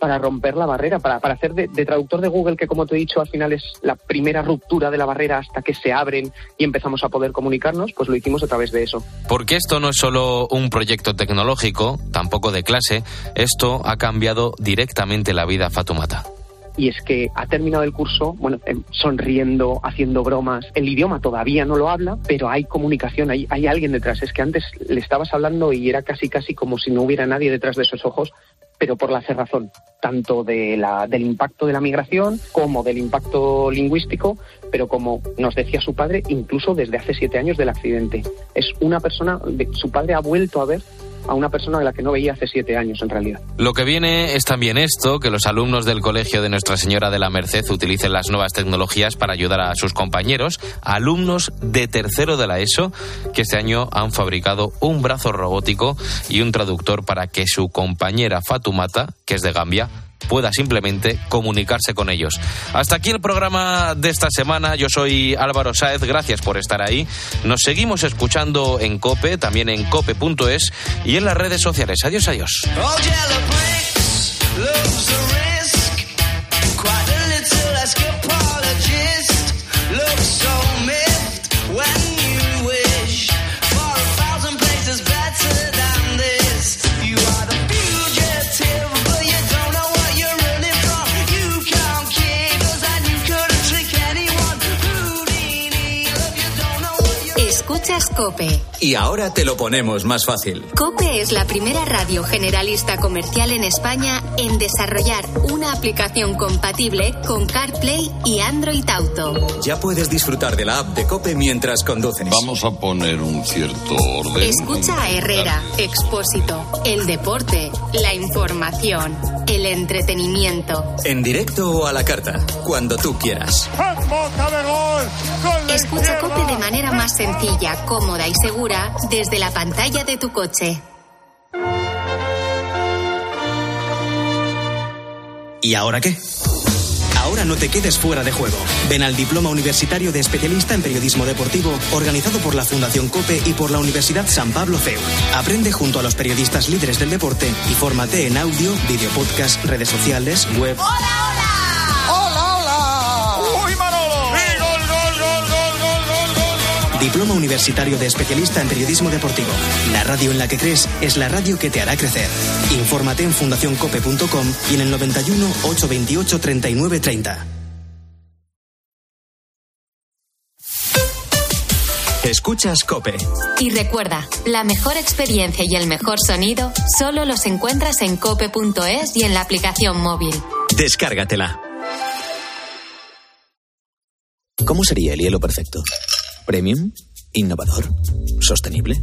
para romper la barrera, para, para hacer de, de, traductor de Google, que como te he dicho, al final es la primera ruptura de la barrera hasta que se abren y empezamos a poder comunicarnos, pues lo hicimos a través de eso. Porque esto no es solo un proyecto tecnológico, tampoco de clase, esto ha cambiado directamente la vida a Fatumata y es que ha terminado el curso, bueno, sonriendo, haciendo bromas. El idioma todavía no lo habla, pero hay comunicación, hay, hay alguien detrás. Es que antes le estabas hablando y era casi casi como si no hubiera nadie detrás de esos ojos, pero por la cerrazón, tanto de la, del impacto de la migración como del impacto lingüístico, pero como nos decía su padre, incluso desde hace siete años del accidente. Es una persona, de, su padre ha vuelto a ver a una persona de la que no veía hace siete años en realidad. Lo que viene es también esto, que los alumnos del Colegio de Nuestra Señora de la Merced utilicen las nuevas tecnologías para ayudar a sus compañeros, alumnos de tercero de la ESO, que este año han fabricado un brazo robótico y un traductor para que su compañera Fatumata, que es de Gambia, pueda simplemente comunicarse con ellos. Hasta aquí el programa de esta semana. Yo soy Álvaro Sáez, gracias por estar ahí. Nos seguimos escuchando en Cope, también en cope.es y en las redes sociales. Adiós, adiós. Escuchas Cope. Y ahora te lo ponemos más fácil. Cope es la primera radio generalista comercial en España en desarrollar una aplicación compatible con CarPlay y Android Auto. Ya puedes disfrutar de la app de Cope mientras conduces. Vamos a poner un cierto orden. Escucha a Herrera, Expósito, el deporte, la información, el entretenimiento. En directo o a la carta, cuando tú quieras. Escucha Cope de manera más sencilla, cómoda y segura desde la pantalla de tu coche. ¿Y ahora qué? Ahora no te quedes fuera de juego. Ven al Diploma Universitario de Especialista en Periodismo Deportivo, organizado por la Fundación COPE y por la Universidad San Pablo CEU. Aprende junto a los periodistas líderes del deporte y fórmate en audio, video podcast, redes sociales, web. ¡Hola, hola! Diploma Universitario de Especialista en Periodismo Deportivo. La radio en la que crees es la radio que te hará crecer. Infórmate en fundacioncope.com y en el 91 828 3930. Escuchas Cope. Y recuerda, la mejor experiencia y el mejor sonido solo los encuentras en cope.es y en la aplicación móvil. Descárgatela. ¿Cómo sería el hielo perfecto? ¿Premium? ¿Innovador? ¿Sostenible?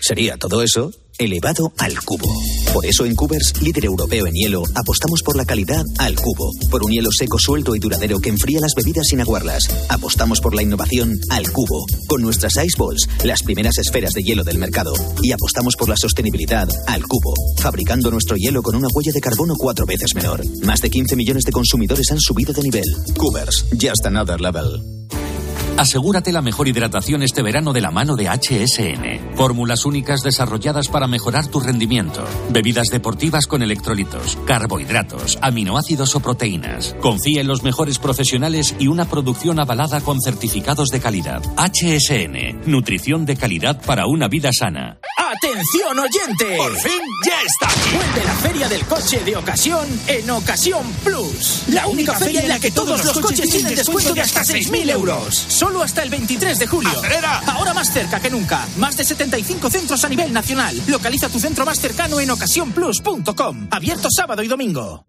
Sería todo eso elevado al cubo. Por eso en Cubers, líder europeo en hielo, apostamos por la calidad al cubo, por un hielo seco, suelto y duradero que enfría las bebidas sin aguarlas. Apostamos por la innovación al cubo, con nuestras Ice Balls, las primeras esferas de hielo del mercado. Y apostamos por la sostenibilidad al cubo, fabricando nuestro hielo con una huella de carbono cuatro veces menor. Más de 15 millones de consumidores han subido de nivel. Cubers, just another level. Asegúrate la mejor hidratación este verano de la mano de HSN. Fórmulas únicas desarrolladas para mejorar tu rendimiento. Bebidas deportivas con electrolitos, carbohidratos, aminoácidos o proteínas. Confía en los mejores profesionales y una producción avalada con certificados de calidad. HSN. Nutrición de calidad para una vida sana. ¡Atención oyente! ¡Por fin ya está aquí! Vuelve la feria del coche de ocasión en Ocasión Plus. La única feria en la que todos los coches tienen descuento de hasta 6.000 euros. Solo hasta el 23 de julio. ¡Acelera! Ahora más cerca que nunca. Más de 75 centros a nivel nacional. Localiza tu centro más cercano en ocasiónplus.com. Abierto sábado y domingo.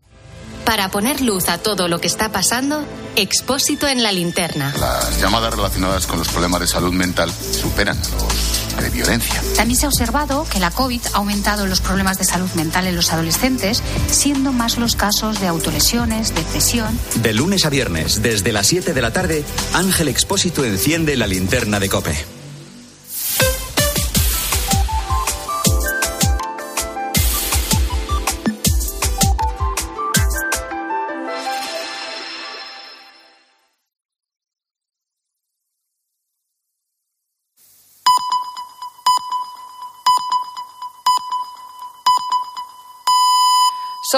Para poner luz a todo lo que está pasando, Expósito en la linterna. Las llamadas relacionadas con los problemas de salud mental superan a los de violencia. También se ha observado que la COVID ha aumentado los problemas de salud mental en los adolescentes, siendo más los casos de autolesiones, depresión. De lunes a viernes, desde las 7 de la tarde, Ángel Expósito enciende la linterna de Cope.